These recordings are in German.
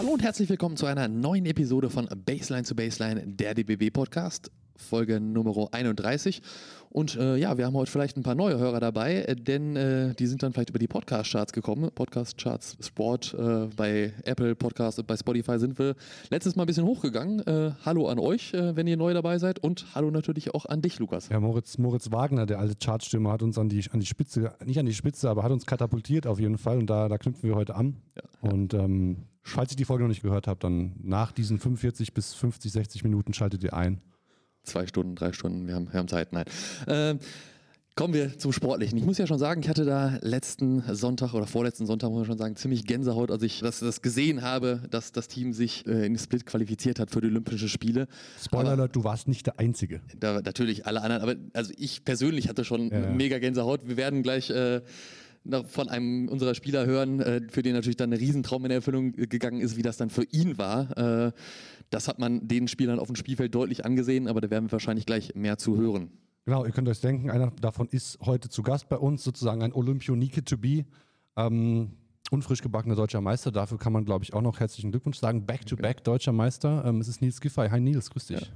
Hallo und herzlich willkommen zu einer neuen Episode von Baseline zu Baseline, der DBB Podcast. Folge Nummer 31. Und äh, ja, wir haben heute vielleicht ein paar neue Hörer dabei, äh, denn äh, die sind dann vielleicht über die Podcast-Charts gekommen. Podcast-Charts Sport äh, bei Apple Podcast und bei Spotify sind wir letztes Mal ein bisschen hochgegangen. Äh, hallo an euch, äh, wenn ihr neu dabei seid und hallo natürlich auch an dich, Lukas. Ja, Moritz, Moritz Wagner, der alte Chartstürmer, hat uns an die, an die Spitze, nicht an die Spitze, aber hat uns katapultiert auf jeden Fall und da, da knüpfen wir heute an. Ja, Und ähm, falls ihr die Folge noch nicht gehört habt, dann nach diesen 45 bis 50, 60 Minuten schaltet ihr ein zwei Stunden, drei Stunden, wir haben, wir haben Zeit. Nein. Ähm, kommen wir zum Sportlichen. Ich muss ja schon sagen, ich hatte da letzten Sonntag oder vorletzten Sonntag, muss man schon sagen, ziemlich Gänsehaut, als ich das, das gesehen habe, dass das Team sich äh, in Split qualifiziert hat für die Olympischen Spiele. Spoiler Alert, du warst nicht der Einzige. Da, natürlich alle anderen, aber also ich persönlich hatte schon ja, ja. mega Gänsehaut. Wir werden gleich äh, von einem unserer Spieler hören, äh, für den natürlich dann ein Riesentraum in Erfüllung gegangen ist, wie das dann für ihn war. Äh, das hat man den Spielern auf dem Spielfeld deutlich angesehen, aber da werden wir wahrscheinlich gleich mehr zu hören. Genau, ihr könnt euch denken, einer davon ist heute zu Gast bei uns, sozusagen ein Olympionike to be. Ähm, unfrisch gebackener deutscher Meister. Dafür kann man, glaube ich, auch noch herzlichen Glückwunsch sagen. Back-to-back -back deutscher Meister. Ähm, es ist Nils Giffey. Hi Nils, grüß dich. Ja.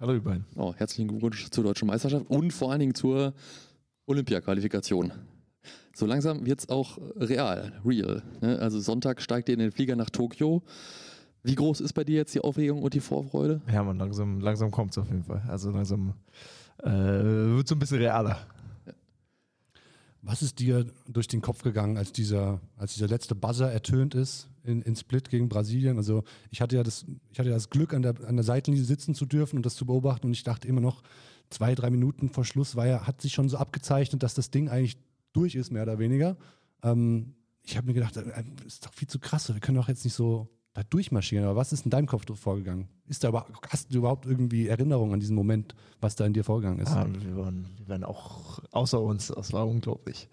Hallo, ihr beiden. Oh, herzlichen Glückwunsch zur deutschen Meisterschaft und vor allen Dingen zur Olympia-Qualifikation so langsam wird es auch real, real. Ne? Also Sonntag steigt ihr in den Flieger nach Tokio. Wie groß ist bei dir jetzt die Aufregung und die Vorfreude? Ja, man, langsam, langsam kommt es auf jeden Fall. Also langsam äh, wird so ein bisschen realer. Was ist dir durch den Kopf gegangen, als dieser, als dieser letzte Buzzer ertönt ist in, in Split gegen Brasilien? Also ich hatte ja das, ich hatte das Glück, an der, an der Seitenlinie sitzen zu dürfen und das zu beobachten und ich dachte immer noch, zwei, drei Minuten vor Schluss war ja, hat sich schon so abgezeichnet, dass das Ding eigentlich durch ist, mehr oder weniger. Ähm, ich habe mir gedacht, das äh, ist doch viel zu krass. Wir können doch jetzt nicht so da durchmarschieren. Aber was ist in deinem Kopf vorgegangen? Ist da überhaupt, hast du überhaupt irgendwie Erinnerungen an diesen Moment, was da in dir vorgegangen ist? Ja, wir, waren, wir waren auch außer uns. Das war unglaublich.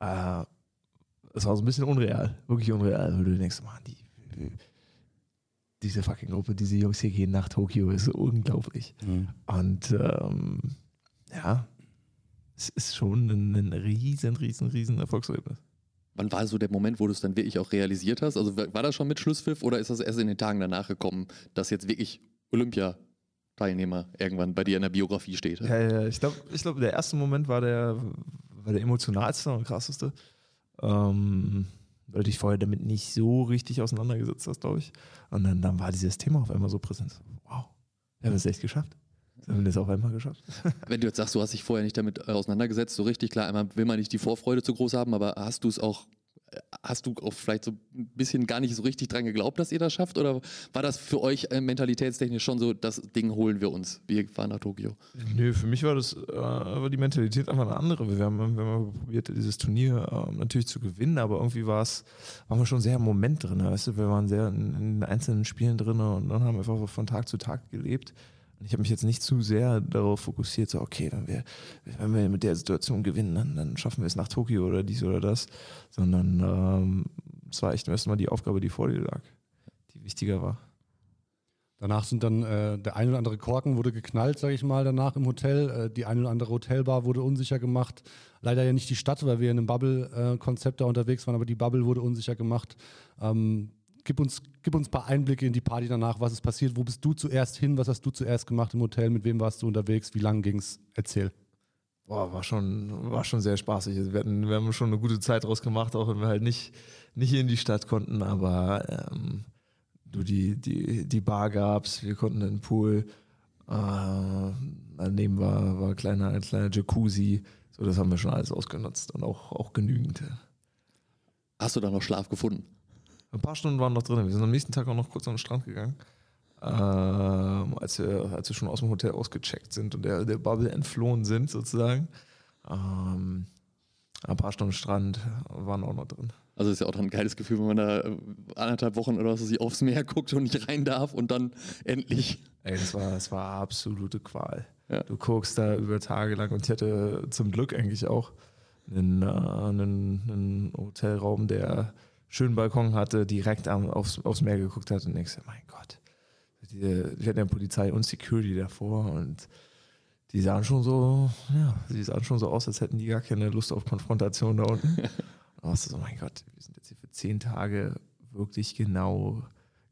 Äh, es war so ein bisschen unreal, wirklich unreal, weil du denkst, man, die, diese fucking Gruppe, diese Jungs hier gehen nach Tokio, ist unglaublich. Mhm. Und ähm, ja, es ist schon ein, ein riesen, riesen, riesen Erfolgserlebnis. Wann war so der Moment, wo du es dann wirklich auch realisiert hast? Also war das schon mit Schlusspfiff oder ist das erst in den Tagen danach gekommen, dass jetzt wirklich Olympia-Teilnehmer irgendwann bei dir in der Biografie steht? Ja, ja, ich glaube, ich glaub, der erste Moment war der, war der emotionalste und krasseste. Ähm, weil du dich vorher damit nicht so richtig auseinandergesetzt hast, glaube ich. Und dann, dann war dieses Thema auf einmal so präsent. Wow, wir haben es echt geschafft. Haben wir das auch einmal geschafft? Wenn du jetzt sagst, du hast dich vorher nicht damit äh, auseinandergesetzt, so richtig klar, einmal will man nicht die Vorfreude zu groß haben, aber hast du es auch hast du auch vielleicht so ein bisschen gar nicht so richtig dran geglaubt, dass ihr das schafft? Oder war das für euch äh, mentalitätstechnisch schon so, das Ding holen wir uns, wir fahren nach Tokio? Nö, für mich war das äh, war die Mentalität einfach eine andere. Wir haben, wir haben probiert, dieses Turnier äh, natürlich zu gewinnen, aber irgendwie war es, waren wir schon sehr im Moment drin. Weißt du? Wir waren sehr in, in einzelnen Spielen drin und dann haben wir einfach von Tag zu Tag gelebt. Ich habe mich jetzt nicht zu sehr darauf fokussiert, so, okay, wenn wir, wenn wir mit der Situation gewinnen, dann, dann schaffen wir es nach Tokio oder dies oder das, sondern ähm, es war echt erstmal die Aufgabe, die vor dir lag, die wichtiger war. Danach sind dann äh, der ein oder andere Korken wurde geknallt, sage ich mal, danach im Hotel. Äh, die ein oder andere Hotelbar wurde unsicher gemacht. Leider ja nicht die Stadt, weil wir in einem Bubble-Konzept da unterwegs waren, aber die Bubble wurde unsicher gemacht. Ähm, gib uns, gib uns ein paar Einblicke in die Party danach, was ist passiert, wo bist du zuerst hin, was hast du zuerst gemacht im Hotel, mit wem warst du unterwegs, wie lang ging's? Erzähl. Boah, war schon, war schon sehr spaßig. Wir, hatten, wir haben schon eine gute Zeit draus gemacht, auch wenn wir halt nicht, nicht in die Stadt konnten, aber ähm, du die, die, die Bar gab's, wir konnten in den Pool, äh, daneben war, war ein kleiner, ein kleiner Jacuzzi, so das haben wir schon alles ausgenutzt und auch, auch genügend. Hast du da noch Schlaf gefunden? Ein paar Stunden waren noch drin. Wir sind am nächsten Tag auch noch kurz an den Strand gegangen. Ähm, als, wir, als wir schon aus dem Hotel ausgecheckt sind und der, der Bubble entflohen sind, sozusagen. Ähm, ein paar Stunden Strand waren auch noch drin. Also ist ja auch ein geiles Gefühl, wenn man da äh, anderthalb Wochen oder so sich aufs Meer guckt und nicht rein darf und dann endlich. Ey, das war, das war absolute Qual. Ja. Du guckst da über Tage lang und ich hatte zum Glück eigentlich auch einen, äh, einen, einen Hotelraum, der schönen Balkon hatte, direkt aufs, aufs Meer geguckt hat und denkst, mein Gott, die, die hatten ja Polizei und Security davor und die sahen schon so, ja, die sahen schon so aus, als hätten die gar keine Lust auf Konfrontation da unten. und so, mein Gott, wir sind jetzt hier für zehn Tage wirklich genau,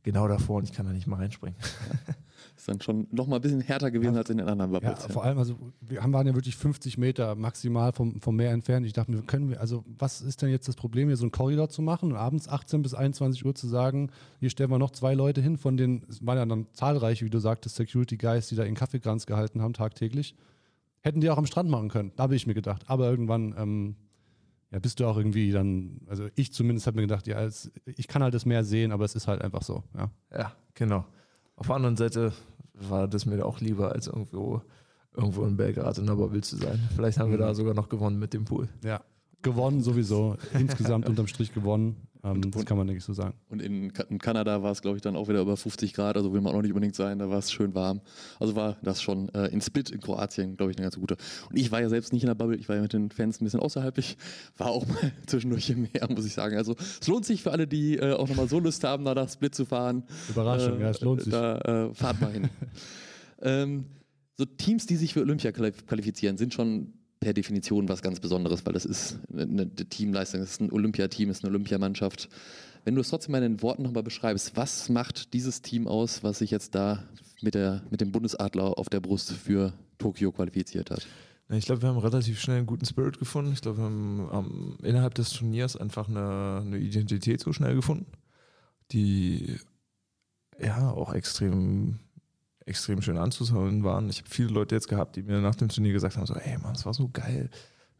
genau davor und ich kann da nicht mal reinspringen. Ist dann schon noch mal ein bisschen härter gewesen als in den anderen Ja, Bubbles. vor allem, also wir haben, waren ja wirklich 50 Meter maximal vom, vom Meer entfernt. Ich dachte mir, können wir, also was ist denn jetzt das Problem, hier so einen Korridor zu machen und abends 18 bis 21 Uhr zu sagen, hier stellen wir noch zwei Leute hin, von denen, es waren ja dann zahlreiche, wie du sagtest, Security Guys, die da ihren Kaffeekranz gehalten haben tagtäglich. Hätten die auch am Strand machen können, da habe ich mir gedacht. Aber irgendwann, ähm, ja, bist du auch irgendwie dann, also ich zumindest habe mir gedacht, ja, es, ich kann halt das Meer sehen, aber es ist halt einfach so, ja. Ja, genau. Auf der anderen Seite war das mir auch lieber, als irgendwo, irgendwo in Belgrad in der Bubble zu sein. Vielleicht haben wir da sogar noch gewonnen mit dem Pool. Ja. Gewonnen sowieso, insgesamt unterm Strich gewonnen. Ähm, das kann man nicht so sagen. Und in, in Kanada war es, glaube ich, dann auch wieder über 50 Grad, also will man auch nicht unbedingt sein, da war es schön warm. Also war das schon äh, in Split in Kroatien, glaube ich, eine ganz gute. Und ich war ja selbst nicht in der Bubble, ich war ja mit den Fans ein bisschen außerhalb. Ich war auch mal zwischendurch im Meer, muss ich sagen. Also es lohnt sich für alle, die äh, auch nochmal so Lust haben, da nach Split zu fahren. Überraschung, ja, es lohnt sich. Da äh, fahrt mal hin. ähm, so Teams, die sich für Olympia qualif- qualifizieren, sind schon per Definition was ganz Besonderes, weil das ist eine, Teamleistung, das ist ein Olympiateam, das ist eine Olympiamannschaft. Wenn du es trotzdem mal in Worten nochmal beschreibst, was macht dieses Team aus, was sich jetzt da mit, der, mit dem Bundesadler auf der Brust für Tokio qualifiziert hat? Ich glaube, wir haben relativ schnell einen guten Spirit gefunden. Ich glaube, wir haben ähm, innerhalb des Turniers einfach eine, eine Identität so schnell gefunden, die ja auch extrem, extrem schön anzuschauen waren. Ich habe viele Leute jetzt gehabt, die mir nach dem Turnier gesagt haben: so, ey Mann, es war so geil,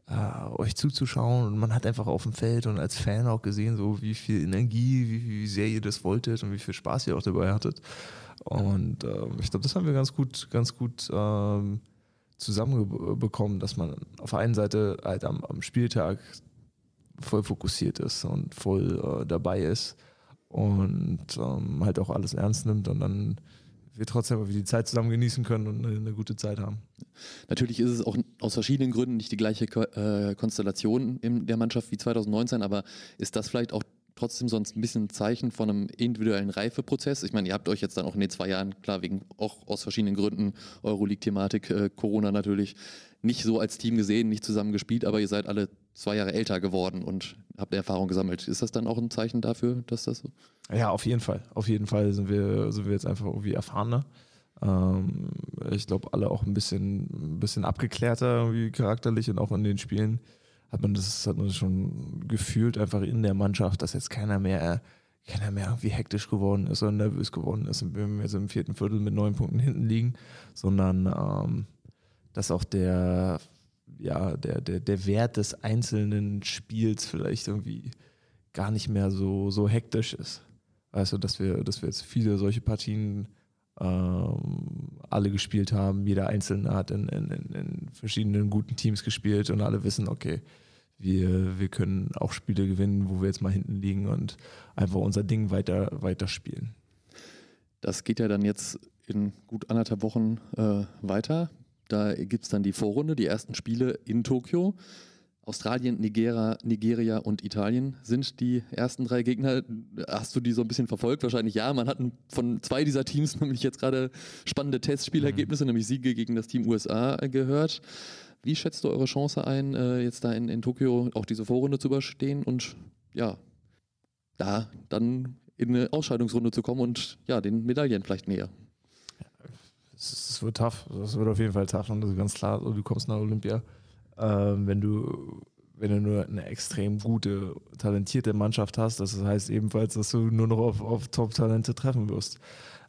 äh, euch zuzuschauen. Und man hat einfach auf dem Feld und als Fan auch gesehen, so wie viel Energie, wie, wie sehr ihr das wolltet und wie viel Spaß ihr auch dabei hattet. Und ähm, ich glaube, das haben wir ganz gut, ganz gut ähm, zusammenbekommen, dass man auf der einen Seite halt am, am Spieltag voll fokussiert ist und voll äh, dabei ist und ähm, halt auch alles ernst nimmt und dann wir trotzdem irgendwie die Zeit zusammen genießen können und eine, eine gute Zeit haben. Natürlich ist es auch aus verschiedenen Gründen nicht die gleiche Ko äh, Konstellation in der Mannschaft wie 2019, aber ist das vielleicht auch trotzdem sonst ein bisschen ein Zeichen von einem individuellen Reifeprozess? Ich meine, ihr habt euch jetzt dann auch in den zwei Jahren, klar, wegen auch aus verschiedenen Gründen, Euroleague-Thematik, äh, Corona natürlich, nicht so als Team gesehen, nicht zusammen gespielt, aber ihr seid alle zwei Jahre älter geworden und habt Erfahrung gesammelt. Ist das dann auch ein Zeichen dafür, dass das so? Ja, auf jeden Fall. Auf jeden Fall sind wir, sind wir jetzt einfach irgendwie erfahrener. Ähm, ich glaube, alle auch ein bisschen, ein bisschen abgeklärter irgendwie charakterlich und auch in den Spielen hat man das, hat man schon gefühlt einfach in der Mannschaft, dass jetzt keiner mehr, keiner mehr irgendwie hektisch geworden ist oder nervös geworden ist und wir jetzt im vierten Viertel mit neun Punkten hinten liegen, sondern ähm, dass auch der, ja, der, der, der Wert des einzelnen Spiels vielleicht irgendwie gar nicht mehr so, so hektisch ist. Du, dass wir, dass wir jetzt viele solche Partien alle gespielt haben. Jeder Einzelne hat in, in, in, in verschiedenen guten Teams gespielt und alle wissen, okay, wir, wir können auch Spiele gewinnen, wo wir jetzt mal hinten liegen und einfach unser Ding weiter, weiter spielen. Das geht ja dann jetzt in gut anderthalb Wochen äh, weiter. Da gibt es dann die Vorrunde, die ersten Spiele in Tokio. Australien, Nigeria, Nigeria und Italien sind die ersten drei Gegner. Hast du die so ein bisschen verfolgt? Wahrscheinlich ja. Man hat von zwei dieser Teams nämlich jetzt gerade spannende Testspielergebnisse, mhm. nämlich Siege gegen das Team USA gehört. Wie schätzt du eure Chance ein, äh, jetzt da in, in Tokio auch diese Vorrunde zu überstehen und ja, da dann in eine Ausscheidungsrunde zu kommen und ja, den Medaillen vielleicht näher? Es wird tough. Das wird auf jeden Fall tough. Und das ist ganz klar, du kommst nach Olympia ähm, wenn du wenn du nur eine extrem gute, talentierte Mannschaft hast, das heißt ebenfalls, dass du nur noch auf, auf Top-Talente treffen wirst.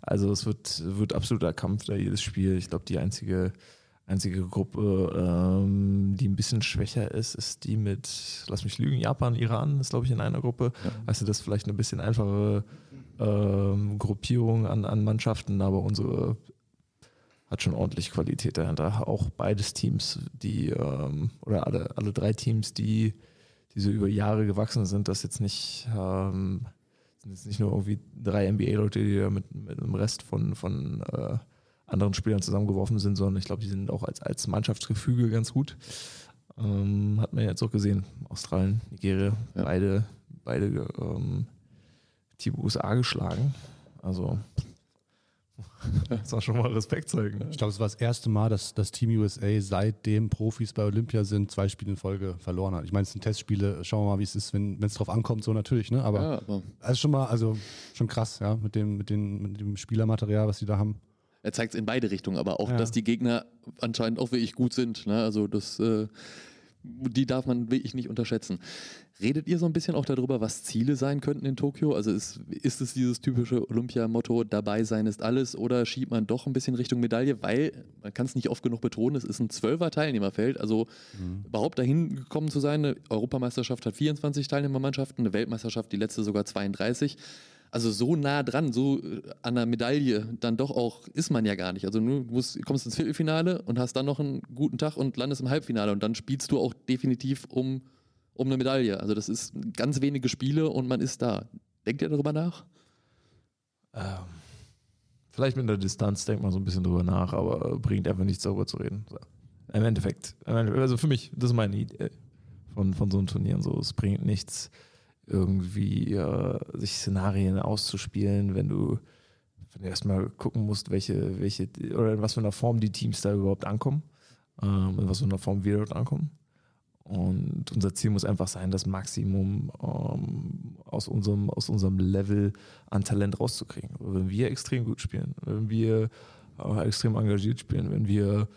Also es wird, wird absoluter Kampf da jedes Spiel. Ich glaube, die einzige, einzige Gruppe, ähm, die ein bisschen schwächer ist, ist die mit, lass mich lügen, Japan, Iran ist, glaube ich, in einer Gruppe. Ja. Also das ist vielleicht eine bisschen einfache ähm, Gruppierung an, an Mannschaften, aber unsere hat schon ordentlich Qualität dahinter. Auch beides Teams, die, ähm, oder alle, alle drei Teams, die, die so über Jahre gewachsen sind, das jetzt nicht, ähm, sind jetzt nicht nur irgendwie drei NBA-Leute, die da mit, mit dem Rest von, von äh, anderen Spielern zusammengeworfen sind, sondern ich glaube, die sind auch als, als Mannschaftsgefüge ganz gut. Ähm, hat man jetzt auch gesehen. Australien, Nigeria, ja. beide, beide ähm, Team USA geschlagen. Also Das war schon mal Respekt zeigen. Ne? Ich glaube, es war das erste Mal, dass das Team USA seitdem Profis bei Olympia sind, zwei Spiele in Folge verloren hat. Ich meine, es sind Testspiele, schauen wir mal, wie es ist, wenn es drauf ankommt, so natürlich, ne? Aber Ja, aber also schon mal, also schon krass, ja, mit dem, mit dem, mit dem Spielermaterial, was die da haben. er zeigt es in beide Richtungen, aber auch, Ja. dass die Gegner anscheinend auch wirklich gut sind. Ne? Also das, äh, die darf man wirklich nicht unterschätzen. Redet ihr so ein bisschen auch darüber, was Ziele sein könnten in Tokio? Also ist, ist es dieses typische Olympia-Motto, dabei sein ist alles, oder schiebt man doch ein bisschen Richtung Medaille? Weil, man kann es nicht oft genug betonen, es ist ein zwölfer Teilnehmerfeld. Also überhaupt dahin gekommen zu sein, eine Europameisterschaft hat 24 Teilnehmermannschaften, eine Weltmeisterschaft, die letzte sogar 32. Also so nah dran, so äh, an der Medaille dann doch auch ist man ja gar nicht. Also du musst, kommst ins Viertelfinale und hast dann noch einen guten Tag und landest im Halbfinale und dann spielst du auch definitiv um, um eine Medaille. Also das ist ganz wenige Spiele und man ist da. Denkt ihr darüber nach? Ähm, vielleicht mit der Distanz denkt man so ein bisschen drüber nach, aber bringt einfach nichts darüber zu reden. So. Im Endeffekt. im Endeffekt, Also für mich, das ist meine Idee von, von so einem Turnieren. So, es bringt nichts, irgendwie äh, sich Szenarien auszuspielen, wenn du, wenn du erstmal gucken musst, welche, welche oder in was für einer Form die Teams da überhaupt ankommen, ähm, in was für einer Form wir dort ankommen. Und unser Ziel muss einfach sein, das Maximum ähm, aus, unserem, aus unserem Level an Talent rauszukriegen. Wenn wir extrem gut spielen, wenn wir äh, extrem engagiert spielen, wenn wir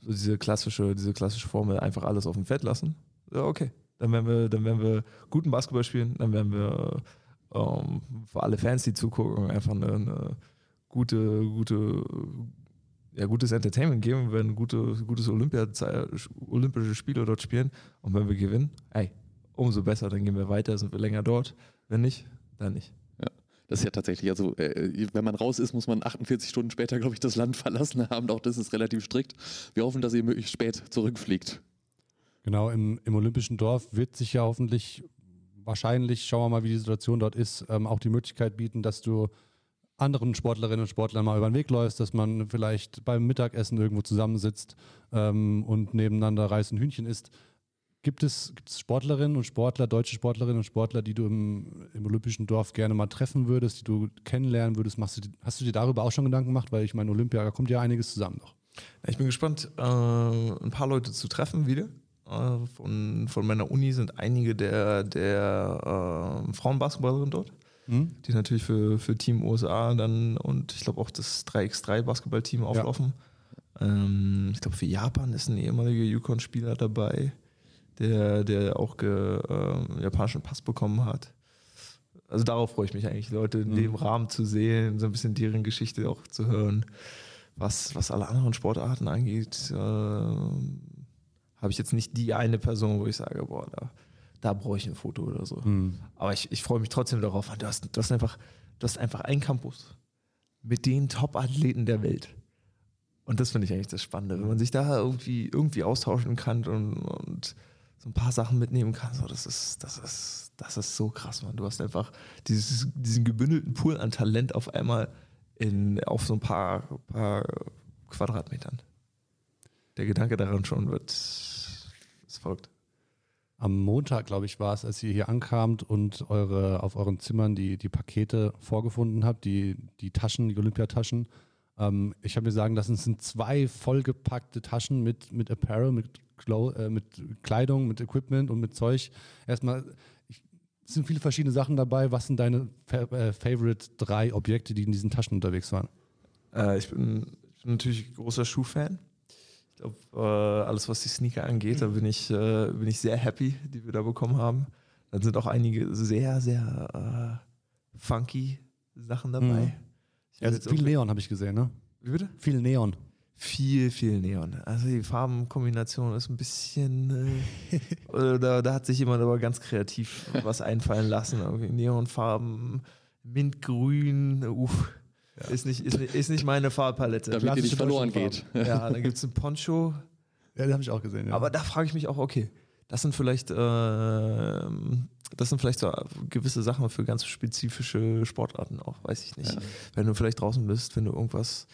so diese klassische, diese klassische Formel einfach alles auf dem Feld lassen, ja, okay. Dann werden wir, dann werden wir guten Basketball spielen, dann werden wir ähm, für alle Fans, die zugucken, einfach eine, eine gute, gute, ja, gutes Entertainment geben, wir werden gute, gutes Olympia, olympische Spiele dort spielen und wenn wir gewinnen, ey, umso besser, dann gehen wir weiter, sind wir länger dort. Wenn nicht, dann nicht. Das ist ja tatsächlich, also äh, wenn man raus ist, muss man 48 Stunden später, glaube ich, das Land verlassen haben. Auch das ist relativ strikt. Wir hoffen, dass ihr möglichst spät zurückfliegt. Genau, im, im Olympischen Dorf wird sich ja hoffentlich, wahrscheinlich, schauen wir mal, wie die Situation dort ist, ähm, auch die Möglichkeit bieten, dass du anderen Sportlerinnen und Sportlern mal über den Weg läufst, dass man vielleicht beim Mittagessen irgendwo zusammensitzt ähm, und nebeneinander Reis und Hühnchen isst. Gibt es, gibt es Sportlerinnen und Sportler, deutsche Sportlerinnen und Sportler, die du im, im Olympischen Dorf gerne mal treffen würdest, die du kennenlernen würdest? Machst du, hast du dir darüber auch schon Gedanken gemacht? Weil ich meine, Olympia, da kommt ja einiges zusammen noch. Ich bin gespannt, äh, ein paar Leute zu treffen wieder. Äh, von, von meiner Uni sind einige der, der äh, Frauenbasketballerinnen dort, die natürlich für, für Team USA dann und ich glaube auch das 3x3 Basketballteam auflaufen. Ähm, ich glaube, für Japan ist ein ehemaliger Yukon-Spieler dabei, der, der auch ge, äh, japanischen Pass bekommen hat. Also darauf freue ich mich eigentlich, Leute in dem Rahmen zu sehen, so ein bisschen deren Geschichte auch zu hören. Was, was alle anderen Sportarten angeht, äh, habe ich jetzt nicht die eine Person, wo ich sage, boah, da, da brauche ich ein Foto oder so. Aber ich, ich freue mich trotzdem darauf. Du hast, du hast einfach, du hast einfach einen Campus mit den Top-Athleten der Welt. Und das finde ich eigentlich das Spannende, wenn man sich da irgendwie, irgendwie austauschen kann und, und so ein paar Sachen mitnehmen kann. So, das, ist, das, ist, das ist so krass, man. Du hast einfach dieses, diesen gebündelten Pool an Talent auf einmal in, auf so ein paar, paar Quadratmetern. Der Gedanke daran schon wird, es folgt. Am Montag, glaube ich, war es, als ihr hier ankamt und eure, auf euren Zimmern die, die Pakete vorgefunden habt, die, die Taschen, die Olympiataschen. Ähm, ich habe mir sagen lassen, es sind zwei vollgepackte Taschen mit, mit Apparel, mit, Clo äh, mit Kleidung, mit Equipment und mit Zeug. Erstmal, ich, es sind viele verschiedene Sachen dabei. Was sind deine fa äh, Favorite drei Objekte, die in diesen Taschen unterwegs waren? Äh, ich, bin, ich bin natürlich großer Schuhfan. Glaube, äh, alles, was die Sneaker angeht, da bin ich, äh, bin ich sehr happy, die wir da bekommen haben. Dann sind auch einige sehr, sehr äh, funky Sachen dabei. Mhm. Jetzt viel Neon habe ich gesehen, ne? Wie bitte? Viel Neon. Viel, viel Neon. Also die Farbenkombination ist ein bisschen. Äh, da, da hat sich jemand aber ganz kreativ was einfallen lassen. Neonfarben, Mintgrün, uff. Ist, nicht, ist, nicht, ist nicht meine Farbpalette. Damit ihr nicht verloren geht. Ja, dann gibt es einen Poncho. Ja, den habe ich auch gesehen. Ja. Aber da frage ich mich auch, okay, das sind vielleicht, ähm, das sind vielleicht so gewisse Sachen für ganz spezifische Sportarten auch, weiß ich nicht. Wenn du vielleicht draußen bist, wenn du irgendwas,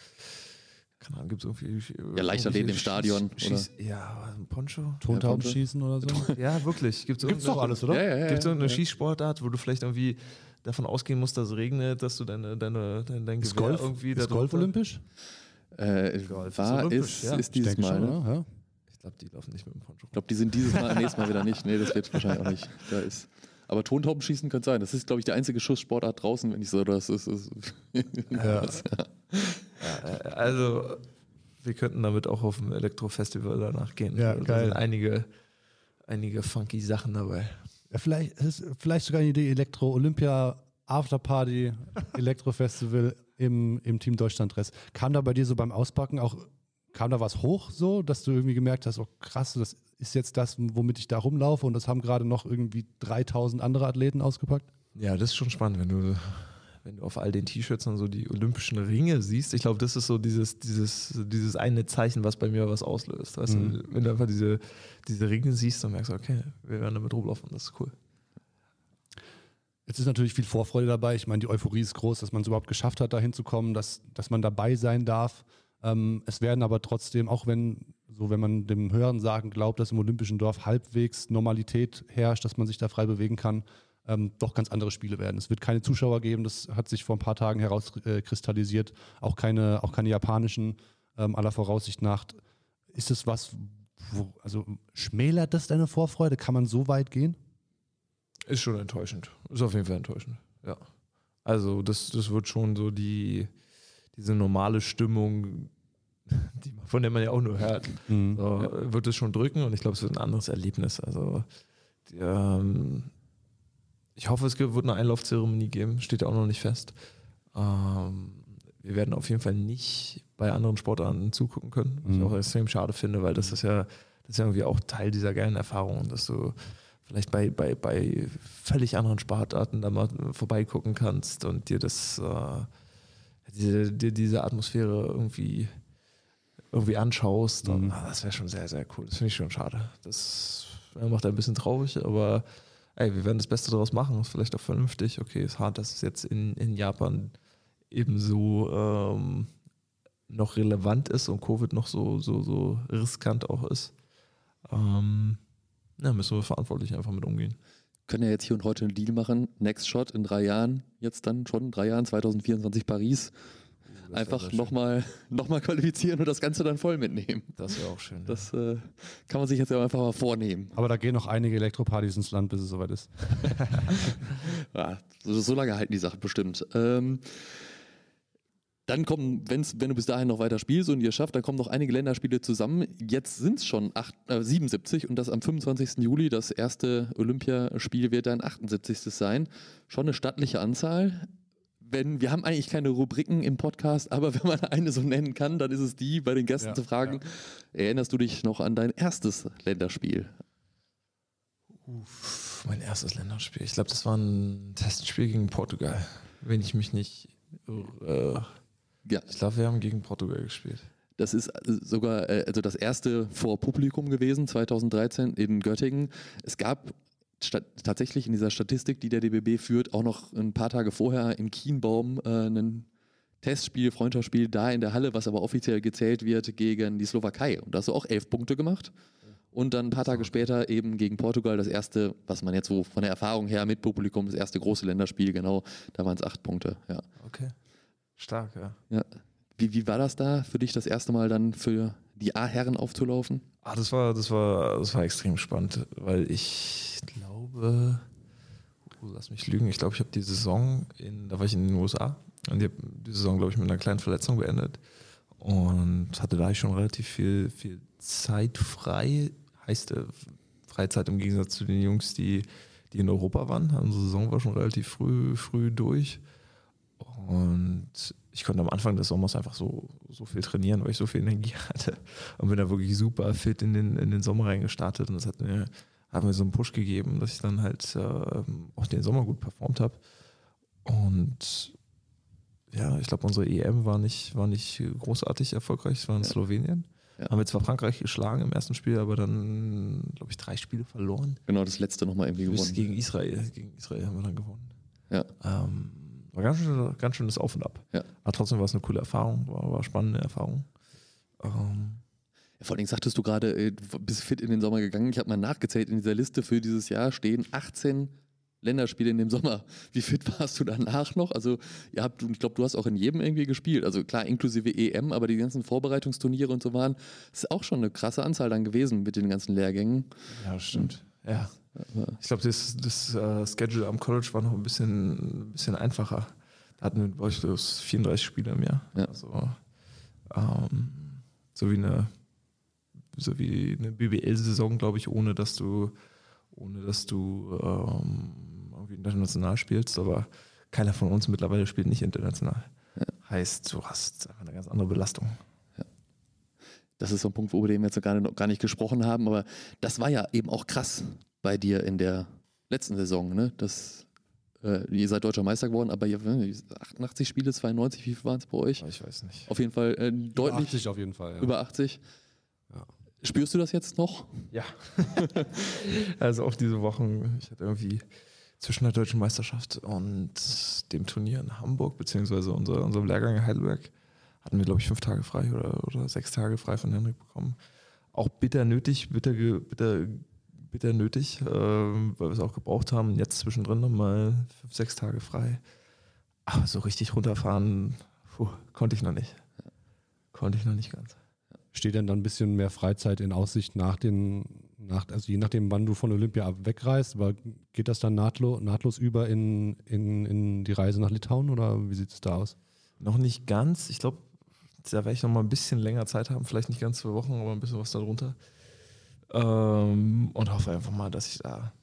keine Ahnung, gibt es irgendwie. Ja, Leichtathleten im Stadion, Schieß, ja, ein Poncho. Tontauben Ja, schießen oder so? Ja, wirklich. Gibt's Gibt's irgendeine- doch alles, oder? Ja, ja, ja. Gibt es irgendeine ja. Schießsportart, wo du vielleicht irgendwie davon ausgehen musst, dass es regnet, dass du deine, deine, dein, dein Ist Gewehr Golf, irgendwie ist Golf olympisch? Äh, Golf ist war, olympisch, ist, ja. ist Ich dieses Mal. schon, ne? oder? Ja. Ich glaube, die laufen nicht mit dem Poncho. Ich glaube, die sind dieses Mal, nächstes Mal wieder nicht. Nee, das wird wahrscheinlich auch nicht. Da ist. Aber Tontaubenschießen könnte sein. Das ist, glaube ich, die einzige Schusssportart draußen, wenn ich so das ist. ist Ja. Ja, äh, also, wir könnten damit auch auf dem Elektrofestival danach gehen. Ja, da geil. sind einige, einige funky Sachen dabei. Ja, vielleicht ist vielleicht sogar eine Idee Elektro-Olympia, Afterparty, Elektrofestival im, im Team Deutschland Dress. Kam da bei dir so beim Auspacken auch, kam da was hoch so, dass du irgendwie gemerkt hast, oh krass, das ist jetzt das, womit ich da rumlaufe und das haben gerade noch irgendwie 3000 andere Athleten ausgepackt? Ja, das ist schon spannend, wenn du, wenn du auf all den T-Shirts dann so die olympischen Ringe siehst. Ich glaube, das ist so dieses, dieses, dieses eine Zeichen, was bei mir was auslöst. Weißt Mhm. du, wenn du einfach diese, diese Ringe siehst, dann merkst du, okay, wir werden damit rumlaufen, das ist cool. Jetzt ist natürlich viel Vorfreude dabei. Ich meine, die Euphorie ist groß, dass man es überhaupt geschafft hat, da hinzukommen, dass, dass man dabei sein darf. Ähm, es werden aber trotzdem, auch wenn, so wenn man dem Hören sagen glaubt, dass im Olympischen Dorf halbwegs Normalität herrscht, dass man sich da frei bewegen kann, ähm, doch ganz andere Spiele werden. Es wird keine Zuschauer geben, das hat sich vor ein paar Tagen herauskristallisiert. Auch keine, auch keine japanischen, ähm, aller Voraussicht nach. Ist es was, wo, also schmälert das deine Vorfreude? Kann man so weit gehen? Ist schon enttäuschend. Ist auf jeden Fall enttäuschend. Ja. Also das, das wird schon so die, diese normale Stimmung, die, von der man ja auch nur hört, Mhm. so, wird es schon drücken und ich glaube, es wird ein anderes Erlebnis. Also die, ähm, ich hoffe, es wird eine Einlaufzeremonie geben, steht ja auch noch nicht fest. Ähm, wir werden auf jeden Fall nicht bei anderen Sportarten zugucken können, was ich Mhm. auch extrem schade finde, weil das ist ja, das ist ja irgendwie auch Teil dieser geilen Erfahrung, dass du vielleicht bei, bei, bei völlig anderen Sportarten da mal vorbeigucken kannst und dir das äh, diese, dir diese Atmosphäre irgendwie irgendwie anschaust. Und, Mhm. ah, das wäre schon sehr, sehr cool. Das finde ich schon schade. Das äh, macht ein bisschen traurig, aber ey, wir werden das Beste daraus machen. Ist vielleicht auch vernünftig. Okay, ist hart, dass es jetzt in, in Japan ebenso ähm, noch relevant ist und Covid noch so, so, so riskant auch ist. Ähm, ja, müssen wir verantwortlich einfach mit umgehen. Können ja jetzt hier und heute einen Deal machen. Next Shot in drei Jahren, jetzt dann schon drei Jahren, 2024 Paris. Einfach nochmal noch mal qualifizieren und das Ganze dann voll mitnehmen. Das wäre auch schön. Das äh, kann man sich jetzt ja einfach mal vornehmen. Aber da gehen noch einige Elektropartys ins Land, bis es soweit ist. Ja, so, so lange halten die Sachen bestimmt. Ähm, dann kommen, wenn's, wenn du bis dahin noch weiter spielst und ihr schafft, dann kommen noch einige Länderspiele zusammen. Jetzt sind es schon acht, äh, 77 und das am 25. Juli. Das erste Olympiaspiel wird dann 78. sein. Schon eine stattliche Anzahl. Wenn, wir haben eigentlich keine Rubriken im Podcast, aber wenn man eine so nennen kann, dann ist es die, bei den Gästen Ja, zu fragen, erinnerst du dich noch an dein erstes Länderspiel? Uff, mein erstes Länderspiel. Ich glaube, das war ein Testspiel gegen Portugal. Wenn ich mich nicht. irre. Ja, ich glaube, wir haben gegen Portugal gespielt. Das ist äh, sogar äh, also das erste vor Publikum gewesen, 2013 in Göttingen. Es gab tatsächlich in dieser Statistik, die der DBB führt, auch noch ein paar Tage vorher in Kienbaum äh, ein Testspiel, Freundschaftsspiel da in der Halle, was aber offiziell gezählt wird gegen die Slowakei. Und da hast du auch elf Punkte gemacht. Und dann ein paar Tage später eben gegen Portugal das erste, was man jetzt so von der Erfahrung her mit Publikum, das erste große Länderspiel, genau, da waren es acht Punkte. Ja. Okay. Stark, ja. Ja. Wie, wie war das da für dich, das erste Mal dann für die A-Herren aufzulaufen? Ah, das war, das war, das war extrem spannend, weil ich glaube, oh, lass mich lügen, ich glaube, ich habe die Saison in, da war ich in den USA und ich habe die Saison, glaube ich, mit einer kleinen Verletzung beendet und hatte da schon relativ viel, viel Zeit frei, heißt äh, Freizeit im Gegensatz zu den Jungs, die, die in Europa waren. Unsere Saison war schon relativ früh, früh durch und ich konnte am Anfang des Sommers einfach so, so viel trainieren, weil ich so viel Energie hatte. Und bin da wirklich super fit in den, in den Sommer reingestartet. Und das hat mir, hat mir so einen Push gegeben, dass ich dann halt äh, auch den Sommer gut performt habe. Und ja, ich glaube, unsere EM war nicht, war nicht großartig erfolgreich. Es war in Ja. Slowenien. Ja. Haben wir zwar Frankreich geschlagen im ersten Spiel, aber dann, glaube ich, drei Spiele verloren. Genau, das letzte nochmal irgendwie gewonnen. gegen Israel. Gegen Israel haben wir dann gewonnen. Ja. Ähm, war ganz, schön, ganz schönes Auf und Ab. Ja. Aber trotzdem war es eine coole Erfahrung, war, war eine spannende Erfahrung. Ähm, vor allen Dingen sagtest du gerade, äh, du bist fit in den Sommer gegangen. Ich habe mal nachgezählt, in dieser Liste für dieses Jahr stehen 18 Länderspiele in dem Sommer. Wie fit warst du danach noch? Also, ihr habt, ich glaube, du hast auch in jedem irgendwie gespielt. Also klar, inklusive EM, aber die ganzen Vorbereitungsturniere und so waren, das ist auch schon eine krasse Anzahl dann gewesen mit den ganzen Lehrgängen. ja, stimmt. Ja. Ich glaube, das, das äh, Schedule am College war noch ein bisschen, ein bisschen einfacher. Da hatten wir, glaube ich, bloß 34 Spiele im Jahr. Ja. Also, ähm, so wie eine, so wie eine BBL-Saison, glaube ich, ohne dass du, ohne dass du ähm, irgendwie international spielst. Aber keiner von uns mittlerweile spielt nicht international. Heißt, du hast eine ganz andere Belastung. Das ist so ein Punkt, worüber wir jetzt gar nicht, gar nicht gesprochen haben, aber das war ja eben auch krass bei dir in der letzten Saison, ne? Das, äh, ihr seid deutscher Meister geworden, aber ihr, äh, 88 Spiele, 92, wie viel waren es bei euch? Ich weiß nicht. Auf jeden Fall äh, deutlich 80 auf jeden Fall. Ja. über 80. Ja. Spürst du das jetzt noch? Ja. also auch diese Wochen, ich hatte irgendwie zwischen der deutschen Meisterschaft und dem Turnier in Hamburg, beziehungsweise unser, unserem Lehrgang in Heidelberg, hatten wir, glaube ich, fünf Tage frei oder, oder sechs Tage frei von Henrik bekommen. Auch bitter nötig, bitter, bitter, bitter nötig, ähm, weil wir es auch gebraucht haben. Jetzt zwischendrin nochmal fünf, sechs Tage frei. Aber so richtig runterfahren, puh, konnte ich noch nicht. Konnte ich noch nicht ganz. Steht denn dann ein bisschen mehr Freizeit in Aussicht nach den, nach, also je nachdem, wann du von Olympia wegreist, aber geht das dann nahtlos, nahtlos über in, in, in die Reise nach Litauen oder wie sieht es da aus? Noch nicht ganz. Ich glaube, da werde ich noch mal ein bisschen länger Zeit haben. Vielleicht nicht ganz zwei Wochen, aber ein bisschen was darunter. Ähm, und hoffe einfach mal, dass ich da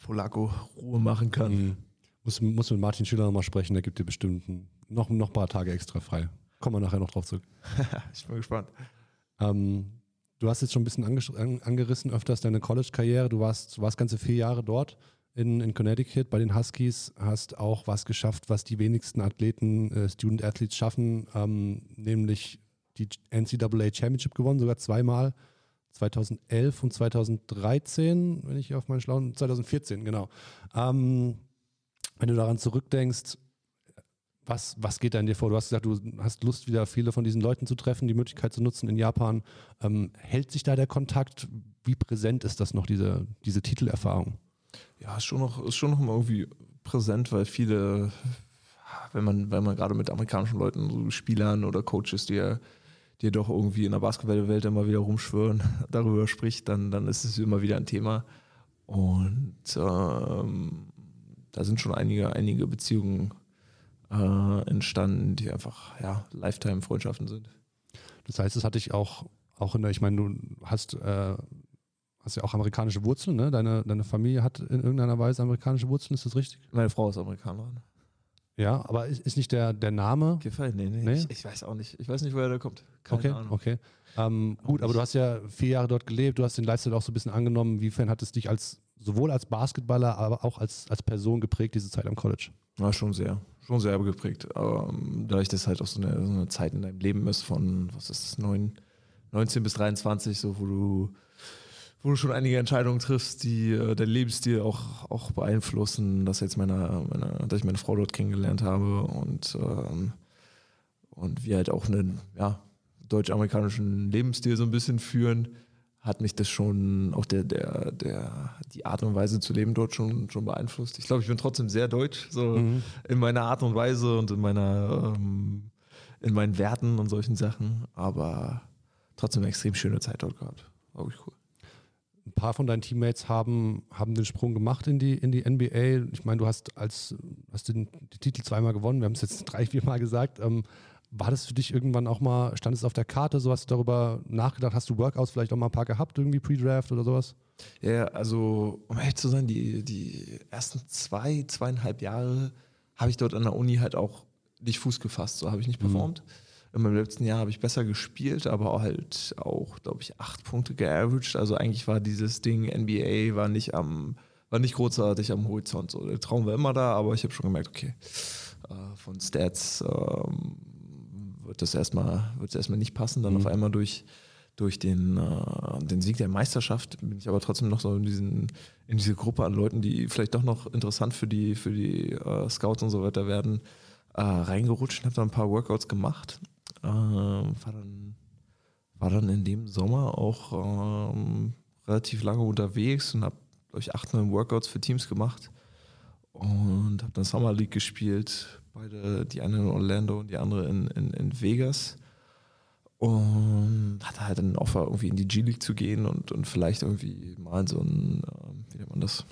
Polako Ruhe machen kann. Mhm. Muss, muss mit Martin Schiller nochmal sprechen, der gibt dir bestimmt noch, noch ein paar Tage extra frei. Kommen wir nachher noch drauf zurück. ich bin gespannt. Ähm, du hast jetzt schon ein bisschen an, angerissen, öfters deine College-Karriere. Du warst, du warst ganze vier Jahre dort in, in Connecticut bei den Huskies, hast auch was geschafft, was die wenigsten Athleten, äh, Student Athletes schaffen, ähm, nämlich die NCAA Championship gewonnen, sogar zweimal. 2011 und 2013, wenn ich auf meinen schlauen, 2014, genau. Ähm, wenn du daran zurückdenkst, was, was geht da in dir vor? Du hast gesagt, du hast Lust, wieder viele von diesen Leuten zu treffen, die Möglichkeit zu nutzen in Japan. Ähm, hält sich da der Kontakt? Wie präsent ist das noch, diese, diese Titelerfahrung? Ja, ist schon noch, ist schon noch mal irgendwie präsent, weil viele, wenn man, wenn man gerade mit amerikanischen Leuten, so Spielern oder Coaches, die ja, die doch irgendwie in der Basketballwelt immer wieder rumschwören, darüber spricht, dann, dann ist es immer wieder ein Thema. Und ähm, da sind schon einige, einige Beziehungen äh, entstanden, die einfach ja, Lifetime-Freundschaften sind. Das heißt, es hat dich auch, auch in der, ich meine, du hast, äh, hast ja auch amerikanische Wurzeln, ne? Deine, deine Familie hat in irgendeiner Weise amerikanische Wurzeln, ist das richtig? Meine Frau ist Amerikanerin. Ja, aber ist, ist nicht der, der Name. Gefällt? Nee, nee. Nee? Ich, ich weiß auch nicht. Ich weiß nicht, woher der kommt. Keine okay, Ahnung. okay. Ähm, gut, aber du hast ja vier Jahre dort gelebt, du hast den Lifestyle auch so ein bisschen angenommen. Wiefern hat es dich als sowohl als Basketballer, aber auch als, als Person geprägt, diese Zeit am College? Ja, schon sehr. Schon sehr geprägt. Ähm, dadurch, dass halt auch so eine, so eine Zeit in deinem Leben ist von, was ist das, neun, 19 bis 23, so wo du, wo du schon einige Entscheidungen triffst, die äh, dein Lebensstil auch, auch beeinflussen, dass jetzt meine, meine, dass ich meine Frau dort kennengelernt habe und, ähm, und wir halt auch einen ja, deutsch-amerikanischen Lebensstil so ein bisschen führen, hat mich das schon, auch der, der, der, die Art und Weise zu leben dort schon, schon beeinflusst. Ich glaube, ich bin trotzdem sehr deutsch, so in meiner Art und Weise und in meiner, ähm, in meinen Werten und solchen Sachen, aber trotzdem eine extrem schöne Zeit dort gehabt. War wirklich cool. Ein paar von deinen Teammates haben, haben den Sprung gemacht in die, in die NBA. Ich meine, du hast als hast den, Titel zweimal gewonnen, wir haben es jetzt drei, vier Mal gesagt. Ähm, war das für dich irgendwann auch mal, stand es auf der Karte, so hast du darüber nachgedacht? Hast du Workouts vielleicht auch mal ein paar gehabt, irgendwie Pre-Draft oder sowas? Ja, also um ehrlich zu sein, die, die ersten zwei, zweieinhalb Jahre habe ich dort an der Uni halt auch nicht Fuß gefasst, so habe ich nicht performt. In meinem letzten Jahr habe ich besser gespielt, aber halt auch, glaube ich, acht Punkte geaveraged. Also eigentlich war dieses Ding NBA war nicht am, war nicht großartig am Horizont. So, der Traum war immer da, aber ich habe schon gemerkt, okay, äh, von Stats ähm, wird das erstmal, wird es erstmal nicht passen. Dann auf einmal durch, durch den, äh, den Sieg der Meisterschaft bin ich aber trotzdem noch so in, diesen, in diese Gruppe an Leuten, die vielleicht doch noch interessant für die, für die äh, Scouts und so weiter werden, äh, reingerutscht und habe dann ein paar Workouts gemacht. Äh, war dann war dann in dem Sommer auch ähm, relativ lange unterwegs und habe, glaube ich, acht, neun Workouts für Teams gemacht und habe dann Summer League gespielt. Beide, die eine in Orlando und die andere in, in, in Vegas. Und hatte halt ein Offer, irgendwie in die G-League zu gehen und, und vielleicht irgendwie mal so ein, ähm, wie nennt man das?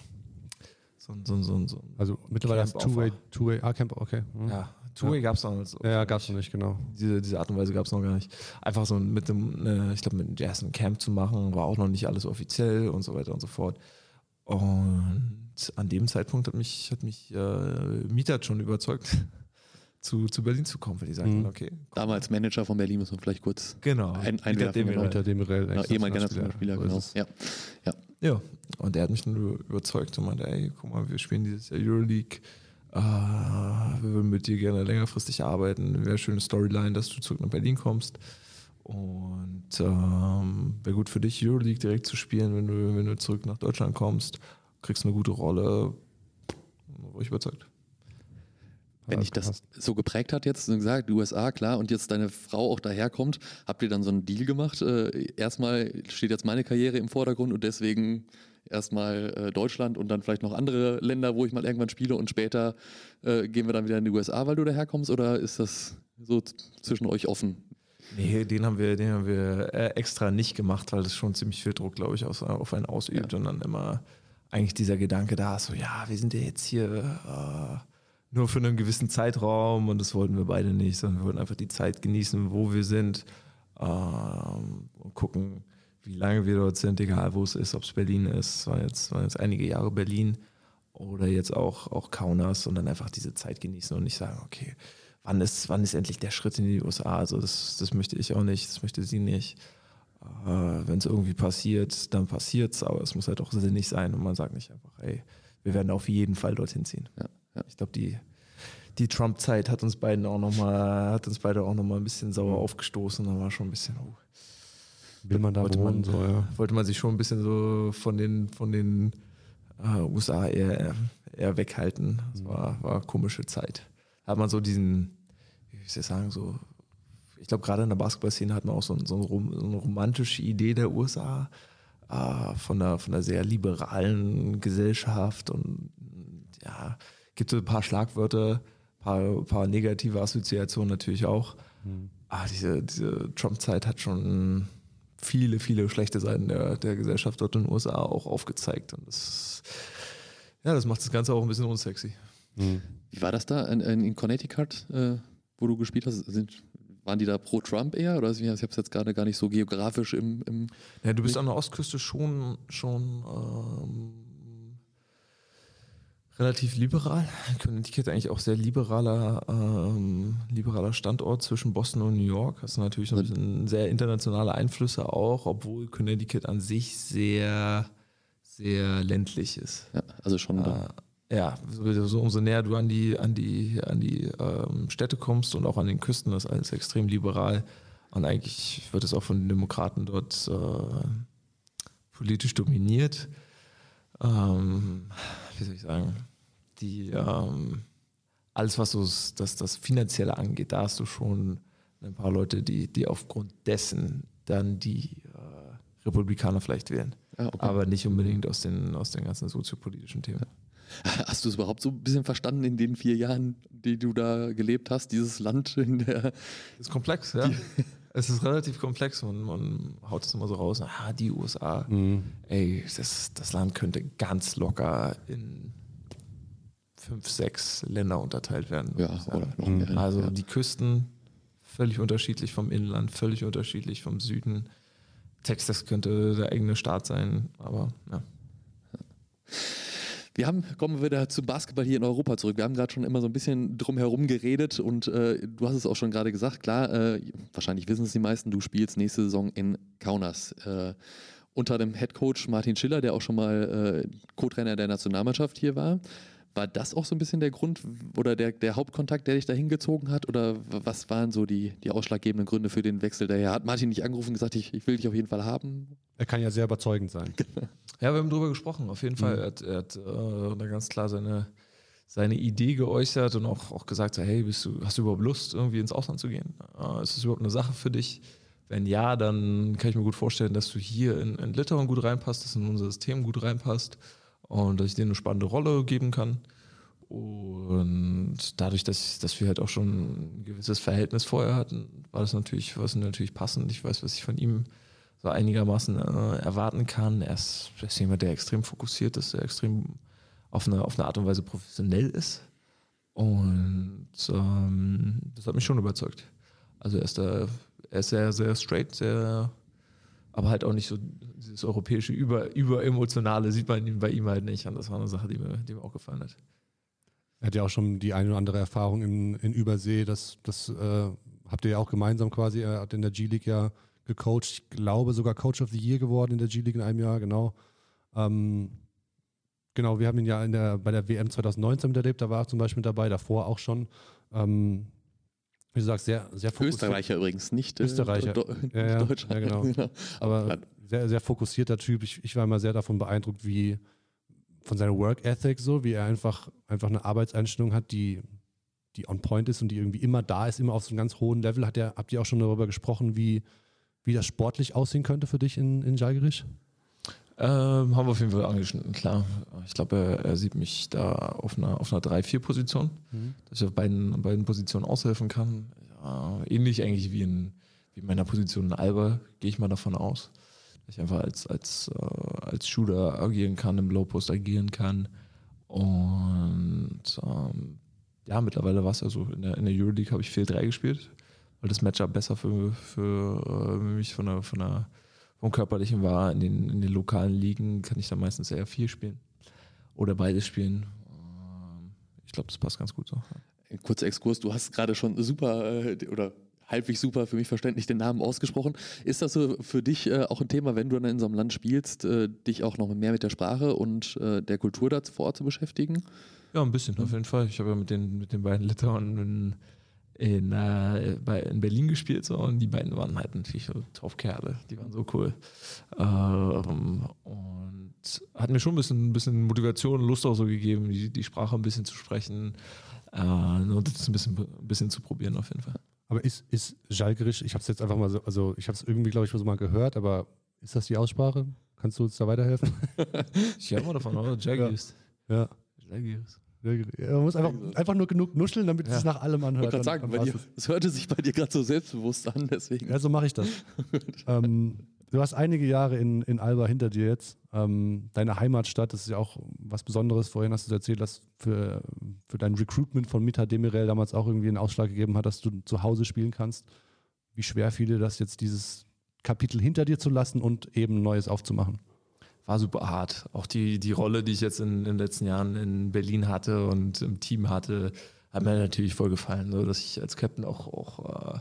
So ein, so ein, so ein, so ein Also mittlerweile. Two-Way, Two-Way, ah, Camp, okay. Hm. ja, Two-Way gab es damals. so. Ja, gab es noch nicht, genau. Diese, diese Art und Weise gab es noch gar nicht. Einfach so mit dem, äh, ich glaube, mit dem Jazz ein Camp zu machen, war auch noch nicht alles offiziell und so weiter und so fort. Und an dem Zeitpunkt hat mich, hat mich äh, Mietat schon überzeugt, zu, zu Berlin zu kommen, weil die sagten, Mhm. okay, Damals Manager von Berlin, muss man vielleicht kurz genau. ein, einwerfen. Demirel. Genau. Unter dem Mirel. Ja, ehemaliger Nationalspieler, genau. es. Ja. Ja, und der hat mich dann über- überzeugt und meinte, ey, guck mal, wir spielen dieses Jahr Euroleague. Äh, wir würden mit dir gerne längerfristig arbeiten. Wäre eine schöne Storyline, dass du zurück nach Berlin kommst. Und ähm, wäre gut für dich, Euroleague direkt zu spielen, wenn du, wenn du zurück nach Deutschland kommst. Kriegst eine gute Rolle. War ich überzeugt. Wenn dich das so geprägt hat jetzt, du gesagt, USA, klar, und jetzt deine Frau auch daherkommt, habt ihr dann so einen Deal gemacht? Äh, erstmal steht jetzt meine Karriere im Vordergrund und deswegen erstmal äh, Deutschland und dann vielleicht noch andere Länder, wo ich mal irgendwann spiele und später äh, gehen wir dann wieder in die USA, weil du daherkommst oder ist das so zwischen euch offen? Nee, den haben wir, den haben wir äh, extra nicht gemacht, weil das schon ziemlich viel Druck, glaube ich, aus, auf einen ausübt und dann immer eigentlich dieser Gedanke da ist, so ja, wir sind ja jetzt hier äh, nur für einen gewissen Zeitraum und das wollten wir beide nicht, sondern wir wollten einfach die Zeit genießen, wo wir sind ähm, und gucken, wie lange wir dort sind, egal wo es ist, ob es Berlin ist, es waren jetzt, waren jetzt einige Jahre Berlin oder jetzt auch, auch Kaunas und dann einfach diese Zeit genießen und nicht sagen, okay, wann ist, wann ist endlich der Schritt in die USA? Also das, das möchte ich auch nicht, das möchte sie nicht. Äh, Wenn es irgendwie passiert, dann passiert's, aber es muss halt auch sinnig sein und man sagt nicht einfach, ey, wir werden auf jeden Fall dorthin ziehen. Ja, ja. Ich glaube, die, die Trump-Zeit hat uns beiden auch noch mal, hat uns beide auch noch mal ein bisschen sauer aufgestoßen. Da war schon ein bisschen, oh, Will man da wollte wohnen, man, so, ja. wollte man sich schon ein bisschen so von den, von den äh, USA eher, eher weghalten. Das war, war eine komische Zeit. Da hat man so diesen, wie soll ich sagen, so, ich glaube, gerade in der Basketballszene hat man auch so, so, ein rom- so eine romantische Idee der USA äh, von, einer, von einer sehr liberalen Gesellschaft und ja, gibt so ein paar Schlagwörter, paar, paar negative Assoziationen natürlich auch. Ah, diese, diese Trump-Zeit hat schon viele, viele schlechte Seiten der, der Gesellschaft dort in den USA auch aufgezeigt. Und das, ja, das macht das Ganze auch ein bisschen unsexy. Mhm. Wie war das da in, in in Connecticut, äh, wo du gespielt hast? Sind, waren die da pro Trump eher? Oder ich habe es jetzt gerade gar nicht so geografisch im, im Ja, du bist an der Ostküste schon, schon ähm, relativ liberal. Connecticut eigentlich auch sehr liberaler, ähm, liberaler Standort zwischen Boston und New York. Hast du natürlich so ein bisschen sehr internationale Einflüsse auch, obwohl Connecticut an sich sehr, sehr ländlich ist. ja, also schon Äh, ja, so, so umso näher du an die, an die, an die ähm, Städte kommst und auch an den Küsten, das ist alles extrem liberal. Und eigentlich wird es auch von den Demokraten dort äh, politisch dominiert. Ähm, wie soll ich sagen? Die, ähm, alles, was so das, das Finanzielle angeht, da hast du schon ein paar Leute, die, die aufgrund dessen dann die äh, Republikaner vielleicht wählen. Ja, okay. Aber nicht unbedingt aus den, aus den ganzen soziopolitischen Themen. Hast du es überhaupt so ein bisschen verstanden in den vier Jahren, die du da gelebt hast, dieses Land in der. Das ist komplex, ja. Es ist relativ komplex und man haut es immer so raus, ah, die USA, Mhm. ey, das, das Land könnte ganz locker in fünf, sechs Länder unterteilt werden. Ja, oder noch mehr. Also ja. die Küsten völlig unterschiedlich vom Inland, völlig unterschiedlich vom Süden. Texas könnte der eigene Staat sein, aber ja. Wir haben, kommen wir wieder zum Basketball hier in Europa zurück. Wir haben gerade schon immer so ein bisschen drum herum geredet und äh, du hast es auch schon gerade gesagt, klar, äh, wahrscheinlich wissen es die meisten, du spielst nächste Saison in Kaunas. Äh, unter dem Head Coach Martin Schiller, der auch schon mal äh, Co-Trainer der Nationalmannschaft hier war. War das auch so ein bisschen der Grund oder der, der Hauptkontakt, der dich da hingezogen hat? Oder was waren so die, die ausschlaggebenden Gründe für den Wechsel daher? Hat Martin dich angerufen und gesagt, ich, ich will dich auf jeden Fall haben? Er kann ja sehr überzeugend sein. Ja, wir haben drüber gesprochen, auf jeden Fall. Er hat, er hat äh, da ganz klar seine, seine Idee geäußert und auch, auch gesagt, hey, bist du, hast du überhaupt Lust, irgendwie ins Ausland zu gehen? Äh, ist das überhaupt eine Sache für dich? Wenn ja, dann kann ich mir gut vorstellen, dass du hier in, in Litauen gut reinpasst, dass in unser System gut reinpasst und dass ich dir eine spannende Rolle geben kann. Und dadurch, dass, dass wir halt auch schon ein gewisses Verhältnis vorher hatten, war das natürlich, war es natürlich passend. Ich weiß, was ich von ihm so einigermaßen äh, erwarten kann. Er ist, er ist jemand, der extrem fokussiert ist, der extrem auf eine, auf eine Art und Weise professionell ist. Und ähm, das hat mich schon überzeugt. Also er ist da, er ist sehr, sehr straight, sehr, aber halt auch nicht so dieses europäische über, überemotionale sieht man bei ihm halt nicht. Und das war eine Sache, die mir, die mir auch gefallen hat. Er hat ja auch schon die eine oder andere Erfahrung in, in Übersee. Das, das äh, habt ihr ja auch gemeinsam quasi. Er hat in der G-League ja gecoacht. Ich glaube sogar Coach of the Year geworden in der G-League in einem Jahr, genau. Ähm, genau, wir haben ihn ja in der, bei der WM 2019 miterlebt. Da war er zum Beispiel dabei, davor auch schon. Ähm, wie du sagst, sehr, sehr fokussiert. Österreicher übrigens, nicht äh, Österreicher. Do ja, ja, Deutscher. Ja, genau. genau. Aber sehr, sehr fokussierter Typ. Ich, ich war immer sehr davon beeindruckt, wie von seiner Work Ethic so, wie er einfach, einfach eine Arbeitseinstellung hat, die, die on point ist und die irgendwie immer da ist, immer auf so einem ganz hohen Level. Hat er, habt ihr auch schon darüber gesprochen, wie, wie das sportlich aussehen könnte für dich in, in Jalgirisch? Ähm, haben wir auf jeden Fall angeschnitten, klar. Ich glaube, er, er, sieht mich da auf einer, auf einer 3-4-Position, mhm. dass ich auf beiden, beiden Positionen aushelfen kann. Ja, ähnlich eigentlich wie in, wie in meiner Position in Alba, gehe ich mal davon aus. Dass ich einfach als, als, äh, als Shooter agieren kann, im Low-Post agieren kann. Und ähm, ja, mittlerweile war es ja so, in der, in der Euroleague habe ich 4-3 gespielt, weil das Matchup besser für, für äh, mich von der, von der vom Körperlichen war. In den, in den lokalen Ligen kann ich dann meistens eher vier spielen. Oder beides spielen. Ähm, ich glaube, das passt ganz gut so. Kurzer Exkurs, du hast gerade schon super äh, oder halbwegs super für mich verständlich den Namen ausgesprochen. Ist das so für dich äh, auch ein Thema, wenn du dann in so einem Land spielst, äh, dich auch noch mehr mit der Sprache und äh, der Kultur da vor Ort zu beschäftigen? Ja, ein bisschen, auf jeden Fall. Ich habe ja mit den, mit den beiden Litauen in, äh, bei, in Berlin gespielt so, und die beiden waren halt natürlich so Top-Kerle, die waren so cool. Ähm, und hat mir schon ein bisschen, ein bisschen Motivation und Lust auch so gegeben, die, die Sprache ein bisschen zu sprechen äh, und das ein bisschen, ein bisschen zu probieren auf jeden Fall. Aber ist, ist Jalgerisch, ich habe es jetzt einfach mal so, also ich habe es irgendwie, glaube ich, so mal gehört, aber ist das die Aussprache? Kannst du uns da weiterhelfen? ich habe mal davon, oder? Jalgirisch. Ja. Jalgirisch. Man muss einfach, einfach nur genug nuscheln, damit ja. es nach allem anhört. Ich wollte sagen, bei dir, es hörte sich bei dir gerade so selbstbewusst an, deswegen. Ja, so mache ich das. ähm, du hast einige Jahre in, in Alba hinter dir jetzt. Ähm, deine Heimatstadt, das ist ja auch was Besonderes. Vorhin hast du erzählt, dass für, für dein Recruitment von Mita Demirel damals auch irgendwie einen Ausschlag gegeben hat, dass du zu Hause spielen kannst. Wie schwer fiel dir das jetzt, dieses Kapitel hinter dir zu lassen und eben Neues aufzumachen? War super hart. Auch die, die Rolle, die ich jetzt in, in den letzten Jahren in Berlin hatte und im Team hatte, hat mir natürlich voll gefallen, so dass ich als Captain auch, auch äh,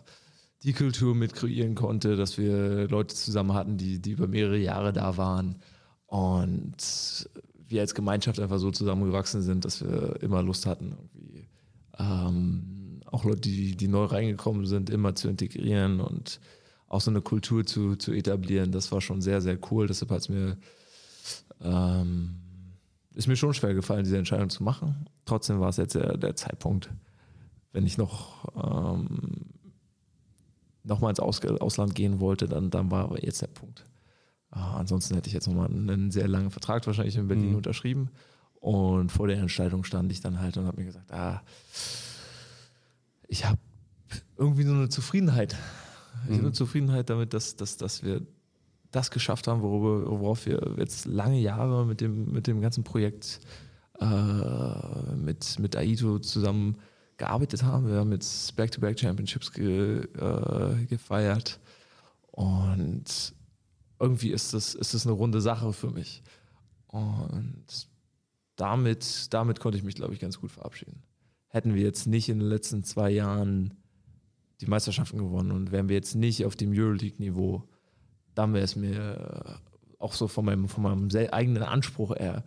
die Kultur mit kreieren konnte, dass wir Leute zusammen hatten, die, die über mehrere Jahre da waren und wir als Gemeinschaft einfach so zusammengewachsen sind, dass wir immer Lust hatten, irgendwie ähm, auch Leute, die, die neu reingekommen sind, immer zu integrieren und auch so eine Kultur zu, zu etablieren. Das war schon sehr, sehr cool. Deshalb hat es mir ähm, ist mir schon schwer gefallen, diese Entscheidung zu machen. Trotzdem war es jetzt der, der Zeitpunkt, wenn ich noch ähm, nochmal ins Aus Ausland gehen wollte, dann, dann war aber jetzt der Punkt. Äh, ansonsten hätte ich jetzt nochmal einen sehr langen Vertrag wahrscheinlich in Berlin mhm. unterschrieben. Und vor der Entscheidung stand ich dann halt und habe mir gesagt, ah, ich habe irgendwie so eine Zufriedenheit. Ich habe eine mhm. Zufriedenheit damit, dass, dass, dass wir das geschafft haben, worüber, worauf wir jetzt lange Jahre mit dem, mit dem ganzen Projekt äh, mit, mit Aito zusammen gearbeitet haben. Wir haben jetzt Back-to-Back Championships ge, äh, gefeiert und irgendwie ist das, ist das eine runde Sache für mich. Und damit, damit konnte ich mich, glaube ich, ganz gut verabschieden. Hätten wir jetzt nicht in den letzten zwei Jahren die Meisterschaften gewonnen und wären wir jetzt nicht auf dem Euroleague-Niveau, dann wäre es mir äh, auch so von meinem, von meinem eigenen Anspruch eher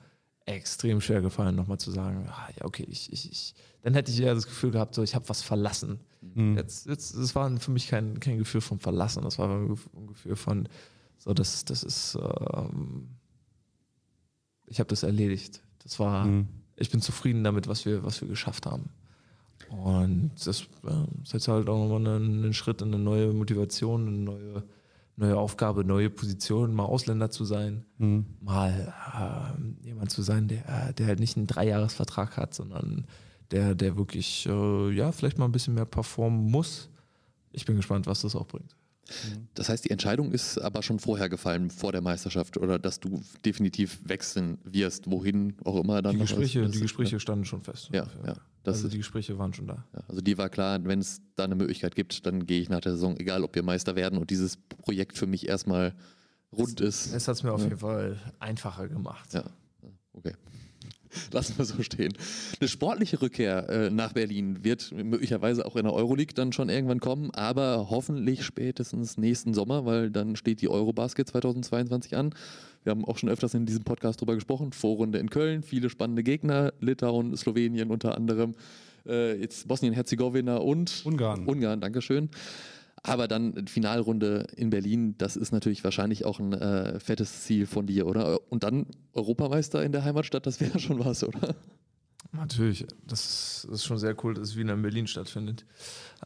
extrem schwer gefallen, nochmal zu sagen, ah, ja, okay, ich, ich, ich, dann hätte ich ja das Gefühl gehabt, so, ich habe was verlassen. Mhm. Jetzt, jetzt, das war für mich kein, kein Gefühl von Verlassen, das war ein Gefühl von, so, das, das ist, ähm, ich habe das erledigt. Das war, mhm. ich bin zufrieden damit, was wir, was wir geschafft haben. Und das äh, setzt halt auch nochmal einen, einen Schritt in eine neue Motivation, eine neue, neue Aufgabe, neue Position, mal Ausländer zu sein, Mhm. mal äh, jemand zu sein, der, der halt nicht einen Dreijahresvertrag hat, sondern der, der wirklich, äh, ja, vielleicht mal ein bisschen mehr performen muss. Ich bin gespannt, was das auch bringt. Das heißt, die Entscheidung ist aber schon vorher gefallen, vor der Meisterschaft, oder dass du definitiv wechseln wirst, wohin auch immer dann. Die noch Gespräche, was- die Gespräche standen schon fest. Ja, ja. Das also ist, die Gespräche waren schon da. ja. Also die war klar, wenn es da eine Möglichkeit gibt, dann gehe ich nach der Saison, egal ob wir Meister werden und dieses Projekt für mich erstmal rund ist. Es hat es mir auf Ja. jeden Fall einfacher gemacht. Ja, okay. Lassen wir so stehen. Eine sportliche Rückkehr äh, nach Berlin wird möglicherweise auch in der Euroleague dann schon irgendwann kommen, aber hoffentlich spätestens nächsten Sommer, weil dann steht die Eurobasket 2022 an. Wir haben auch schon öfters in diesem Podcast drüber gesprochen. Vorrunde in Köln, viele spannende Gegner, Litauen, Slowenien unter anderem, äh, jetzt Bosnien-Herzegowina und Ungarn. Ungarn, Dankeschön. Aber dann Finalrunde in Berlin, das ist natürlich wahrscheinlich auch ein äh, fettes Ziel von dir, oder? Und dann Europameister in der Heimatstadt, das wäre schon was, oder? Natürlich, das ist, schon sehr cool, dass es wieder in Berlin stattfindet.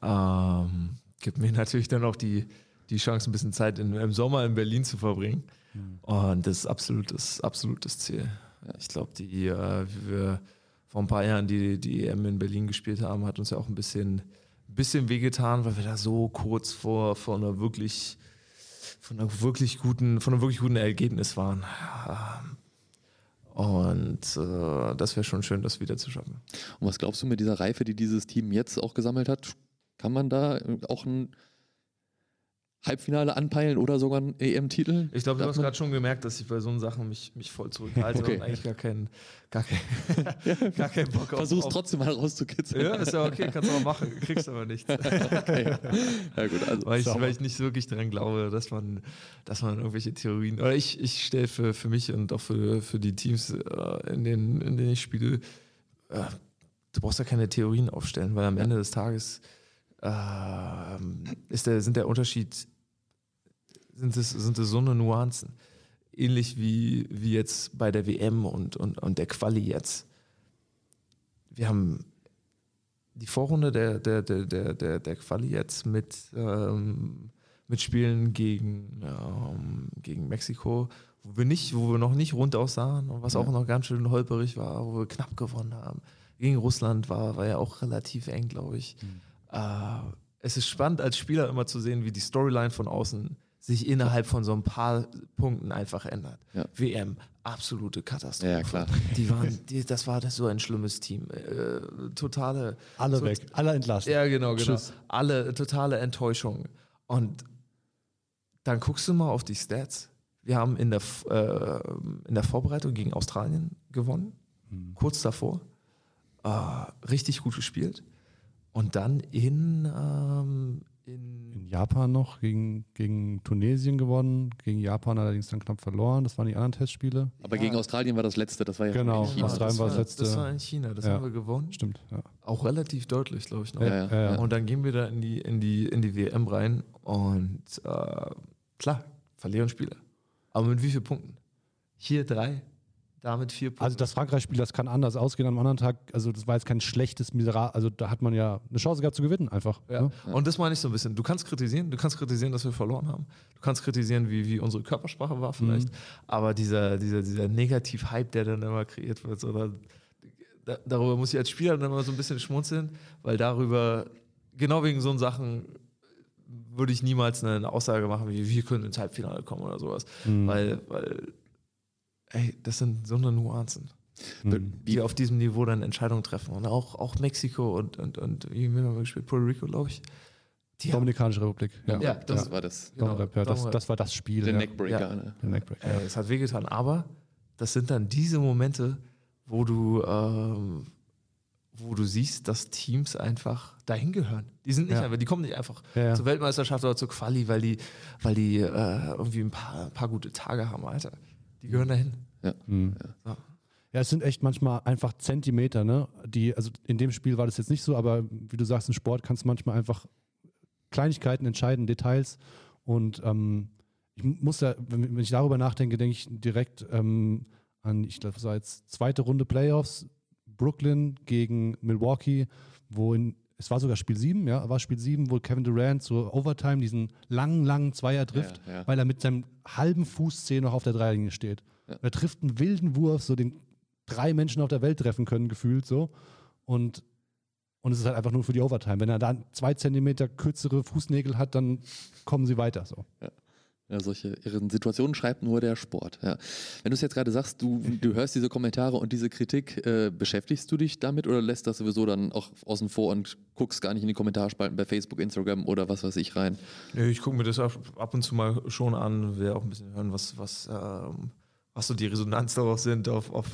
Ähm, gibt mir natürlich dann auch die, die Chance, ein bisschen Zeit in, im Sommer in Berlin zu verbringen. Und das ist absolutes, absolutes Ziel. Ich glaube, die, äh, wie wir vor ein paar Jahren die, die EM in Berlin gespielt haben, hat uns ja auch ein bisschen, bisschen wehgetan, weil wir da so kurz vor, vor einer wirklich von einer wirklich guten, von einem wirklich guten Ergebnis waren. Und äh, das wäre schon schön, das wieder zu schaffen. Und was glaubst du mit dieser Reife, die dieses Team jetzt auch gesammelt hat? Kann man da auch ein Halbfinale anpeilen oder sogar einen EM-Titel? Ich glaube, du hast gerade schon gemerkt, dass ich bei so Sachen mich, mich voll zurückhalte Okay. und eigentlich gar keinen, gar keinen, gar keinen Bock auf. Versuch's auf trotzdem mal rauszukitzeln. Ja, ist ja okay, kannst du auch machen, kriegst aber nichts. Okay. Ja gut, also Weil ich, weil ich nicht wirklich daran glaube, dass man, dass man irgendwelche Theorien, oder ich, ich stelle für, für mich und auch für, für die Teams, äh, in, denen, in denen ich spiele, äh, du brauchst ja keine Theorien aufstellen, weil am Ende des Tages ähm, ist der, sind der Unterschied, sind es, sind es so eine Nuancen. Ähnlich wie, wie jetzt bei der WM und, und, und der Quali jetzt. Wir haben die Vorrunde der, der, der, der, der, der Quali jetzt mit, ähm, mit Spielen gegen, ähm, gegen Mexiko, wo wir, nicht, wo wir noch nicht rund aussahen und was auch noch ganz schön holperig war, wo wir knapp gewonnen haben. Gegen Russland war, war ja auch relativ eng, glaube ich. Äh, es ist spannend als Spieler immer zu sehen, wie die Storyline von außen sich innerhalb von so ein paar Punkten einfach ändert. Ja. WM, absolute Katastrophe. Ja, klar. Die waren, die, das war das so ein schlimmes Team. Äh, totale. Alle so, weg, alle entlassen. Ja, genau, genau. Tschüss. Alle totale Enttäuschung. Und dann guckst du mal auf die Stats. Wir haben in der, äh, in der Vorbereitung gegen Australien gewonnen, kurz davor. Äh, richtig gut gespielt. Und dann in, ähm, in In Japan noch gegen, gegen Tunesien gewonnen, gegen Japan allerdings dann knapp verloren. Das waren die anderen Testspiele. Aber gegen Australien war das letzte, das war ja Genau, in China. Australien war das war, letzte. Das war in China, das Ja. haben wir gewonnen. Stimmt, ja. Auch relativ deutlich, glaube ich noch. Ja, ja, Ja, ja. Und dann gehen wir da in die, in die, in die WM rein und äh, klar, verlieren Spiele. Aber mit wie vielen Punkten? Hier drei, damit vier Punkte. Also das Frankreich-Spiel, das kann anders ausgehen am anderen Tag. Also das war jetzt kein schlechtes Miseral. Also da hat man ja eine Chance gehabt zu gewinnen einfach. ja. ne? Und das meine ich so ein bisschen. Du kannst kritisieren, du kannst kritisieren, dass wir verloren haben. Du kannst kritisieren, wie, wie unsere Körpersprache war vielleicht. Aber dieser, dieser, dieser Negativ-Hype, der dann immer kreiert wird, oder da, darüber muss ich als Spieler dann immer so ein bisschen schmunzeln, weil darüber, genau wegen so Sachen, würde ich niemals eine Aussage machen, wie wir können ins Halbfinale kommen oder sowas. Weil, weil, ey, das sind so eine Nuancen, Mhm. die auf diesem Niveau dann Entscheidungen treffen. Und auch, auch Mexiko und, und, und wie haben wir gespielt? Puerto Rico, glaube ich. Die Dominikanische Republik. Ja, Ja, Das Ja. war das. genau, ja, das, das war das Spiel. Der ja. Neckbreaker. Ja. Ne? Der Neckbreak. Ey, es hat wehgetan, aber das sind dann diese Momente, wo du, ähm, wo du siehst, dass Teams einfach dahin gehören. Die sind nicht Ja. einfach, die kommen nicht einfach Ja, ja. zur Weltmeisterschaft oder zur Quali, weil die, weil die äh, irgendwie ein paar, ein paar gute Tage haben, Alter. Die gehören dahin. Mhm. So. Ja, es sind echt manchmal einfach Zentimeter, ne? Die, also in dem Spiel war das jetzt nicht so, aber wie du sagst, im Sport kannst du manchmal einfach Kleinigkeiten entscheiden, Details. Und ähm, ich muss ja, wenn, wenn ich darüber nachdenke, denke ich direkt ähm, an, ich glaube, es war jetzt zweite Runde Playoffs, Brooklyn gegen Milwaukee, wo in, es war sogar Spiel 7, ja, war Spiel 7, wo Kevin Durant so Overtime diesen langen, langen Zweier trifft, Ja, ja. weil er mit seinem halben Fußzeh noch auf der Dreierlinie steht. Er trifft einen wilden Wurf, so den drei Menschen auf der Welt treffen können, gefühlt so. Und, und es ist halt einfach nur für die Overtime. Wenn er da zwei Zentimeter kürzere Fußnägel hat, dann kommen sie weiter so. Ja, solche irren Situationen schreibt nur der Sport. Ja. Wenn du es jetzt gerade sagst, du, du hörst diese Kommentare und diese Kritik, äh, beschäftigst du dich damit oder lässt das sowieso dann auch außen vor und guckst gar nicht in die Kommentarspalten bei Facebook, Instagram oder was weiß ich rein? Nee, ich gucke mir das ab, und zu mal schon an, will auch ein bisschen hören, was, was, ähm, was so die Resonanz darauf sind, auf, auf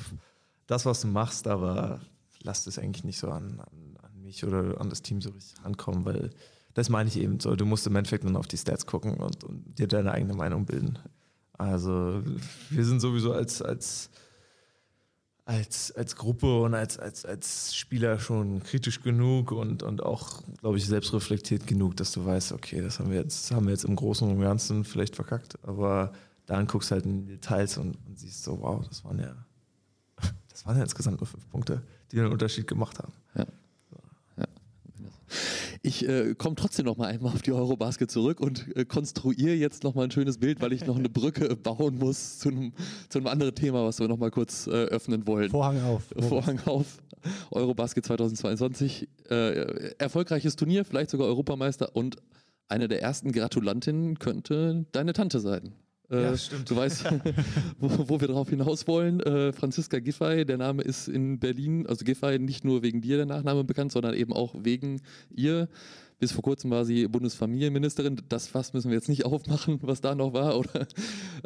das, was du machst, aber lass das eigentlich nicht so an, an, an mich oder an das Team so richtig rankommen, weil das meine ich eben so. Du musst im Endeffekt dann auf die Stats gucken und, und dir deine eigene Meinung bilden. Also wir sind sowieso als, als, als, als Gruppe und als, als, als Spieler schon kritisch genug und, und auch, glaube ich, selbstreflektiert genug, dass du weißt, okay, das haben wir jetzt, haben wir jetzt im Großen und Ganzen vielleicht verkackt, aber dann guckst halt in die Details und, und siehst so, wow, das waren ja, das waren ja insgesamt nur fünf Punkte, die den Unterschied gemacht haben. Ich äh, komme trotzdem noch mal einmal auf die Eurobasket zurück und äh, konstruiere jetzt noch mal ein schönes Bild, weil ich noch eine Brücke bauen muss zu einem, zu einem anderen Thema, was wir noch mal kurz äh, öffnen wollen. Vorhang auf. Vorhang auf. Eurobasket 2022. Äh, erfolgreiches Turnier, vielleicht sogar Europameister und eine der ersten Gratulantinnen könnte deine Tante sein. Äh, Ja, stimmt. Du weißt, wo, wo wir drauf hinaus wollen. Äh, Franziska Giffey, der Name ist in Berlin, also Giffey nicht nur wegen dir der Nachname bekannt, sondern eben auch wegen ihr. Bis vor kurzem war sie Bundesfamilienministerin. Das Fass müssen wir jetzt nicht aufmachen, was da noch war. Oder,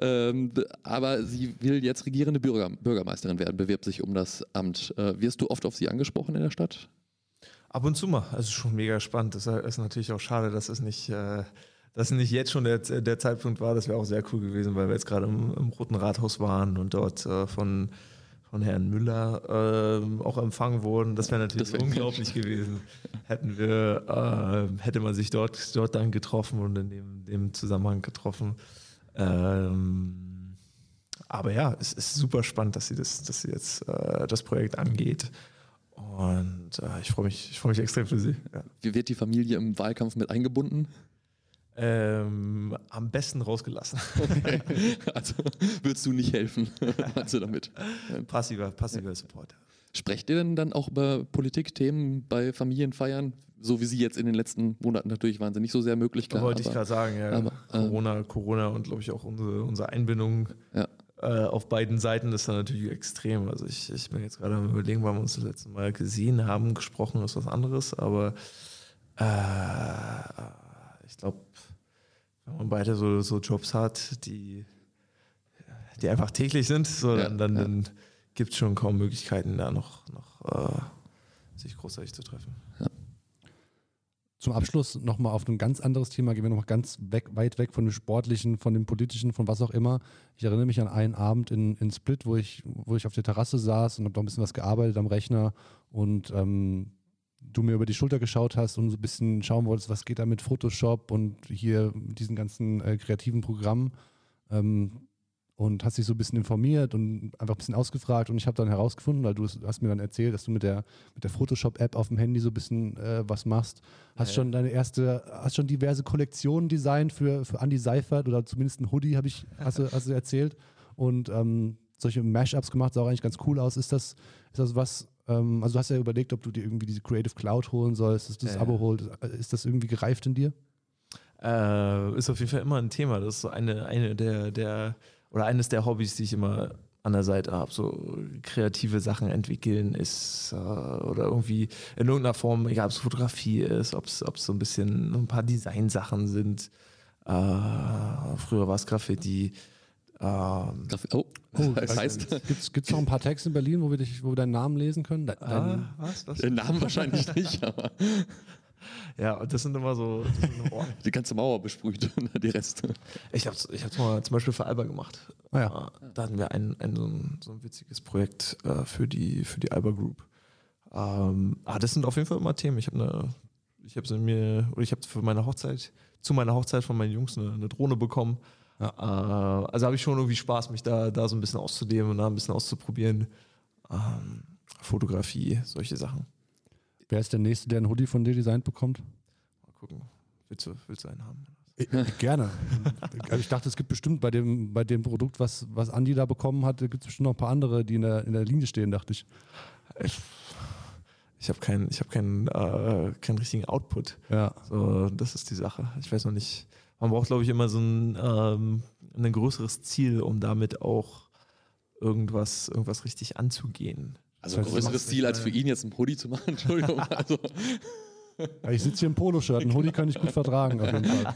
ähm, aber sie will jetzt regierende Bürger, Bürgermeisterin werden, bewirbt sich um das Amt. Äh, wirst du oft auf sie angesprochen in der Stadt? Ab und zu mal. Also schon mega spannend. Das ist natürlich auch schade, dass es nicht, äh, dass nicht jetzt schon der, der Zeitpunkt war. Das wäre auch sehr cool gewesen, weil wir jetzt gerade im, im Roten Rathaus waren und dort äh, von, von Herrn Müller ähm, auch empfangen wurden. Das wäre natürlich Das wär- unglaublich gewesen. Hätten wir, äh, hätte man sich dort, dort dann getroffen und in dem, dem Zusammenhang getroffen. Ähm, aber ja, es ist super spannend, dass sie, das, dass sie jetzt äh, das Projekt angeht. Und äh, ich freue mich, ich freue mich extrem für sie. Ja. Wie wird die Familie im Wahlkampf mit eingebunden? Ähm, am besten rausgelassen. Also würdest du nicht helfen, meinst du damit? passiver, passiver Support. Sprecht ihr denn dann auch über Politikthemen bei Familienfeiern? So wie sie jetzt in den letzten Monaten natürlich waren sie nicht so sehr möglich. Klar, wollte ich aber- gerade sagen, ja, aber, ähm, Corona, Corona und glaube ich auch unsere, unsere Einbindung Ja. äh, auf beiden Seiten ist dann natürlich extrem. Also ich, ich bin jetzt gerade am überlegen, wann wir uns das letzte Mal gesehen haben, gesprochen ist was anderes, aber äh, ich glaube, wenn man beide so, so Jobs hat, die, die einfach täglich sind, so, Ja, dann, dann, ja. dann gibt es schon kaum Möglichkeiten, da noch, noch äh, sich großartig zu treffen. Zum Abschluss nochmal auf ein ganz anderes Thema, gehen wir nochmal ganz weg, weit weg von dem Sportlichen, von dem Politischen, von was auch immer. Ich erinnere mich an einen Abend in, in Split, wo ich, wo ich auf der Terrasse saß und habe da ein bisschen was gearbeitet am Rechner und ähm, du mir über die Schulter geschaut hast und so ein bisschen schauen wolltest, was geht da mit Photoshop und hier diesen ganzen äh, kreativen Programmen. Ähm, und hast dich so ein bisschen informiert und einfach ein bisschen ausgefragt und ich habe dann herausgefunden, weil du hast mir dann erzählt, dass du mit der, mit der Photoshop-App auf dem Handy so ein bisschen äh, was machst. Hast Ja. schon deine erste, hast schon diverse Kollektionen designt für, für Andy Seifert oder zumindest ein Hoodie, habe ich, hast du, hast du erzählt. Und ähm, solche Mashups gemacht, sah auch eigentlich ganz cool aus. Ist das, ist das was, ähm, also du hast ja überlegt, ob du dir irgendwie diese Creative Cloud holen sollst, dass du das Ja. Abo holst. Ist das irgendwie gereift in dir? Äh, ist auf jeden Fall immer ein Thema. Das ist so eine, eine der, der, oder eines der Hobbys, die ich immer an der Seite habe. So kreative Sachen entwickeln ist, äh, oder irgendwie in irgendeiner Form, egal ob es Fotografie ist, ob es so ein bisschen ein paar Designsachen sind. Äh, früher war es Graffiti. Ähm, Graf- Oh, das heißt, Gibt es noch ein paar Tags in Berlin, wo wir, dich, wo wir deinen Namen lesen können? De- Dein, ah, was, was? den Namen wahrscheinlich nicht, aber Ja, und das sind immer so. Sind immer, oh, die ganze Mauer besprüht, die Reste. Ich habe ich hab's mal zum Beispiel für Alba gemacht. Ah ja. Äh, Da hatten wir ein, ein, so, ein, so ein witziges Projekt äh, für, die, für die Alba Group. Ähm, ah, das sind auf jeden Fall immer Themen. Ich habe eine, ich habe mir, oder ich habe für meine Hochzeit, zu meiner Hochzeit von meinen Jungs eine, eine Drohne bekommen. Äh, also habe ich schon irgendwie Spaß, mich da, da so ein bisschen auszudehnen und da ein bisschen auszuprobieren. Ähm, Fotografie, solche Sachen. Wer ist der Nächste, der einen Hoodie von dir designt bekommt? Mal gucken. Willst du, willst du einen haben? Gerne. Also ich dachte, es gibt bestimmt bei dem, bei dem Produkt, was, was Andi da bekommen hat, gibt es bestimmt noch ein paar andere, die in der, in der Linie stehen, dachte ich. Ich, ich habe keinen ich hab keinen äh, keinen richtigen Output. Ja. So, das ist die Sache. Ich weiß noch nicht. Man braucht, glaube ich, immer so ein, ähm, ein größeres Ziel, um damit auch irgendwas, irgendwas richtig anzugehen. Also ein größeres Ziel, als für ihn jetzt ein Hoodie zu machen. Entschuldigung. Also, Ja, Ich sitze hier im Poloshirt, ein Hoodie kann ich gut vertragen, auf jeden Fall.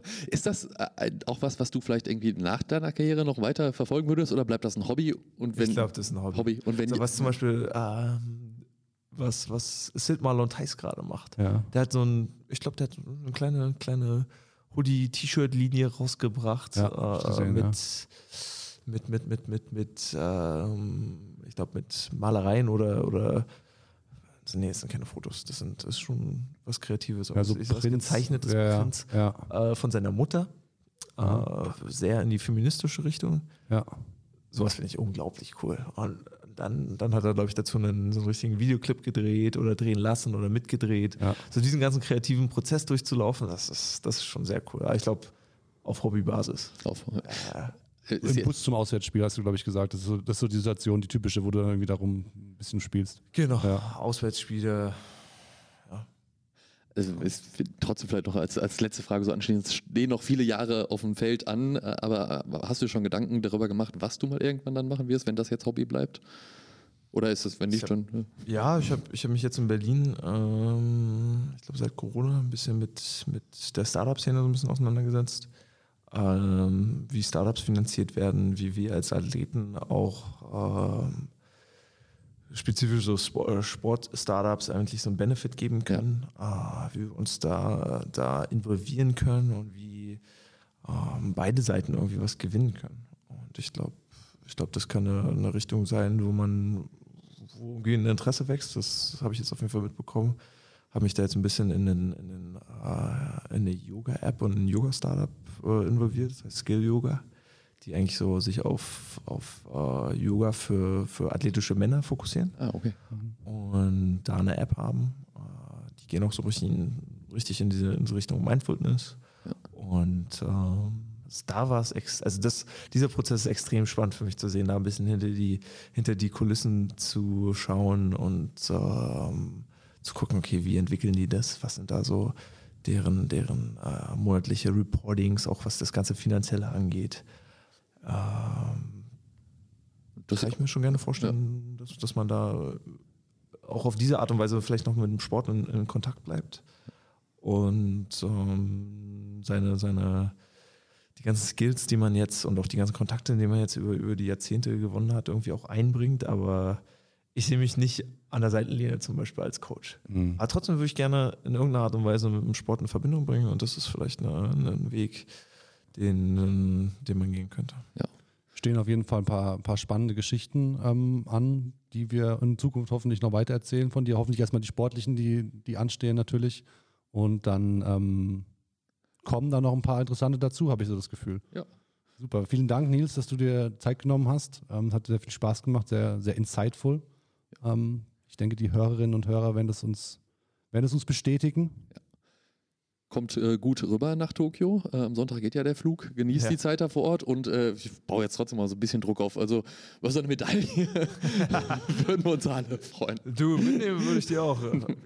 ist das äh, auch was, was du vielleicht irgendwie nach deiner Karriere noch weiter verfolgen würdest oder bleibt das ein Hobby? Und wenn, ich glaube, das ist ein Hobby. Hobby. Und wenn So, was zum Beispiel, ähm, was, was Sid Marlon Theis gerade macht. Ja. Der hat so ein, ich glaube, der hat eine kleine, kleine Hoodie-T-Shirt-Linie rausgebracht. Ja, äh, gesehen, mit, ja. mit, mit, mit, mit, mit, ähm, ich glaube, mit Malereien oder, oder also nee, das sind keine Fotos, das, sind, das ist schon was Kreatives. Ja, so ist was Prinz. gezeichnetes ja, Prinz ja, äh, von seiner Mutter. Äh, sehr in die feministische Richtung. ja. Sowas finde ich unglaublich cool. Und dann, dann hat er, glaube ich, dazu einen, so einen richtigen Videoclip gedreht oder drehen lassen oder mitgedreht. Ja. So diesen ganzen kreativen Prozess durchzulaufen, das ist, das ist schon sehr cool. Aber ich glaube, auf Hobbybasis. auf, Äh, äh, Im ja- Bus zum Auswärtsspiel hast du, glaube ich, gesagt. Das ist, so, das ist so die Situation, die typische, wo du dann irgendwie darum ein bisschen spielst. genau. Ja. Auswärtsspiele. Also ist trotzdem vielleicht noch als, als letzte Frage so anschließend, es stehen noch viele Jahre auf dem Feld an, äh, aber äh, hast du schon Gedanken darüber gemacht, was du mal irgendwann dann machen wirst, wenn das jetzt Hobby bleibt? Oder ist es, wenn nicht Ich schon? äh, Ja, ich habe ich hab mich jetzt in Berlin, ähm, ich glaube seit Corona, ein bisschen mit, mit der Startup-Szene so ein bisschen auseinandergesetzt. Ähm, wie Startups finanziert werden, wie wir als Athleten auch ähm, spezifisch so äh, Sport-Startups eigentlich so einen Benefit geben können, äh, wie wir uns da, da involvieren können und wie ähm, beide Seiten irgendwie was gewinnen können. Und ich glaube, ich glaube, das kann eine, eine Richtung sein, wo man, wo ein Interesse wächst. Das habe ich jetzt auf jeden Fall mitbekommen. Habe mich da jetzt ein bisschen in, den, in, den, äh, in eine Yoga-App und ein Yoga-Startup äh, involviert, das heißt Skill Yoga, die eigentlich so sich auf, auf äh, Yoga für, für athletische Männer fokussieren Ah, okay. und da eine App haben. Äh, Die gehen auch so richtig in, richtig in diese in so Richtung Mindfulness. Ja. Und ähm, da war es, also das, dieser Prozess ist extrem spannend für mich zu sehen, da ein bisschen hinter die, hinter die Kulissen zu schauen und ähm, zu gucken, okay, wie entwickeln die das? Was sind da so deren, deren äh, monatliche Reportings, auch was das ganze Finanzielle angeht. Ähm, Das kann ich mir schon gerne vorstellen, dass, dass man da auch auf diese Art und Weise vielleicht noch mit dem Sport in, in Kontakt bleibt und ähm, seine, seine, die ganzen Skills, die man jetzt und auch die ganzen Kontakte, die man jetzt über, über die Jahrzehnte gewonnen hat, irgendwie auch einbringt. Aber ich sehe mich nicht an der Seitenlinie zum Beispiel als Coach. Mhm. Aber trotzdem würde ich gerne in irgendeiner Art und Weise mit dem Sport in Verbindung bringen und das ist vielleicht eine, ein Weg, den, den man gehen könnte. Stehen auf jeden Fall ein paar, ein paar spannende Geschichten ähm, an, die wir in Zukunft hoffentlich noch weiter erzählen von dir. Hoffentlich erstmal die sportlichen, die, die anstehen natürlich. Und dann ähm, kommen da noch ein paar interessante dazu, habe ich so das Gefühl. Ja. Super. Vielen Dank, Nils, dass du dir Zeit genommen hast. Ähm, hat sehr viel Spaß gemacht, sehr, sehr insightful. Ähm, ich denke, die Hörerinnen und Hörer werden das uns, werden es uns bestätigen. Kommt äh, gut rüber nach Tokio. Äh, am Sonntag geht ja der Flug. Genießt Ja. die Zeit da vor Ort und äh, ich baue jetzt trotzdem mal so ein bisschen Druck auf. Also, was so eine Medaille würden wir uns alle freuen. Du, mitnehmen würde ich dir auch,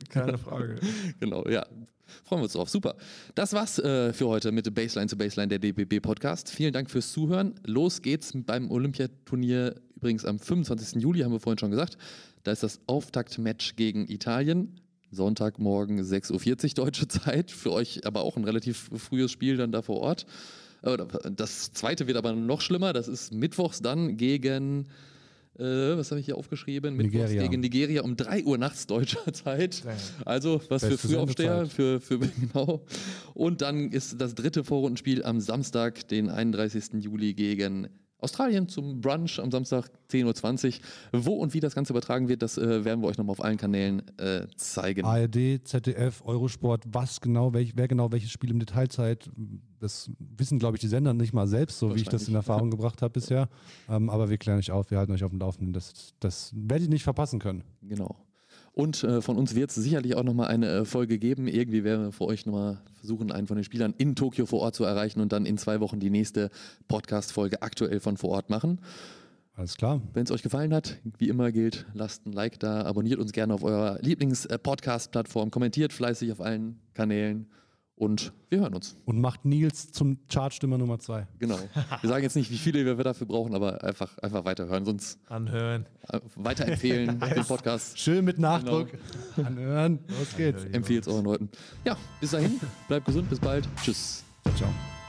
keine Frage. Genau, ja. Freuen wir uns drauf. Super. Das war's äh, für heute mit Baseline zu Baseline, der DBB Podcast. Vielen Dank fürs Zuhören. Los geht's beim Olympiaturnier übrigens am 25. Juli, haben wir vorhin schon gesagt. Da ist das Auftaktmatch gegen Italien. Sonntagmorgen 6.40 Uhr deutsche Zeit. Für euch aber auch ein relativ frühes Spiel dann da vor Ort. Das zweite wird aber noch schlimmer. Das ist mittwochs dann gegen, äh, was habe ich hier aufgeschrieben? Mittwochs Nigeria. gegen Nigeria um 3 Uhr nachts deutscher Zeit. Also was für Beste Frühaufsteher, Sendezeit. für, für genau. Und dann ist das dritte Vorrundenspiel am Samstag, den 31. Juli gegen Australien zum Brunch am Samstag 10.20 Uhr. Wo und wie das Ganze übertragen wird, das äh, werden wir euch nochmal auf allen Kanälen äh, zeigen. ARD, ZDF, Eurosport, was genau, welch, wer genau welches Spiel im Detail zeigt, das wissen, glaube ich, die Sender nicht mal selbst, so wie ich das in. Erfahrung gebracht habe bisher. Ähm, aber wir klären euch auf, wir halten euch auf dem Laufenden. Das, das werdet ihr nicht verpassen können. Genau. Und äh, von uns wird es sicherlich auch nochmal eine äh, Folge geben. Irgendwie werden wir für euch nochmal versuchen, einen von den Spielern in Tokio vor Ort zu erreichen und dann in zwei Wochen die nächste Podcast-Folge aktuell von vor Ort machen. Alles klar. Wenn es euch gefallen hat, wie immer gilt, lasst ein Like da, abonniert uns gerne auf eurer Lieblings-Podcast-Plattform, kommentiert fleißig auf allen Kanälen und wir hören uns. Und macht Nils zum Chartstimmer Nummer zwei. Genau. Wir sagen jetzt nicht, wie viele wir dafür brauchen, aber einfach, einfach weiterhören, sonst Anhören. äh, weiterempfehlen den Podcast. Schön mit Nachdruck. Genau. Anhören. Los geht's. Empfehlt es euren Leuten. Ja, bis dahin, bleibt gesund, bis bald. Tschüss. Ciao, ciao.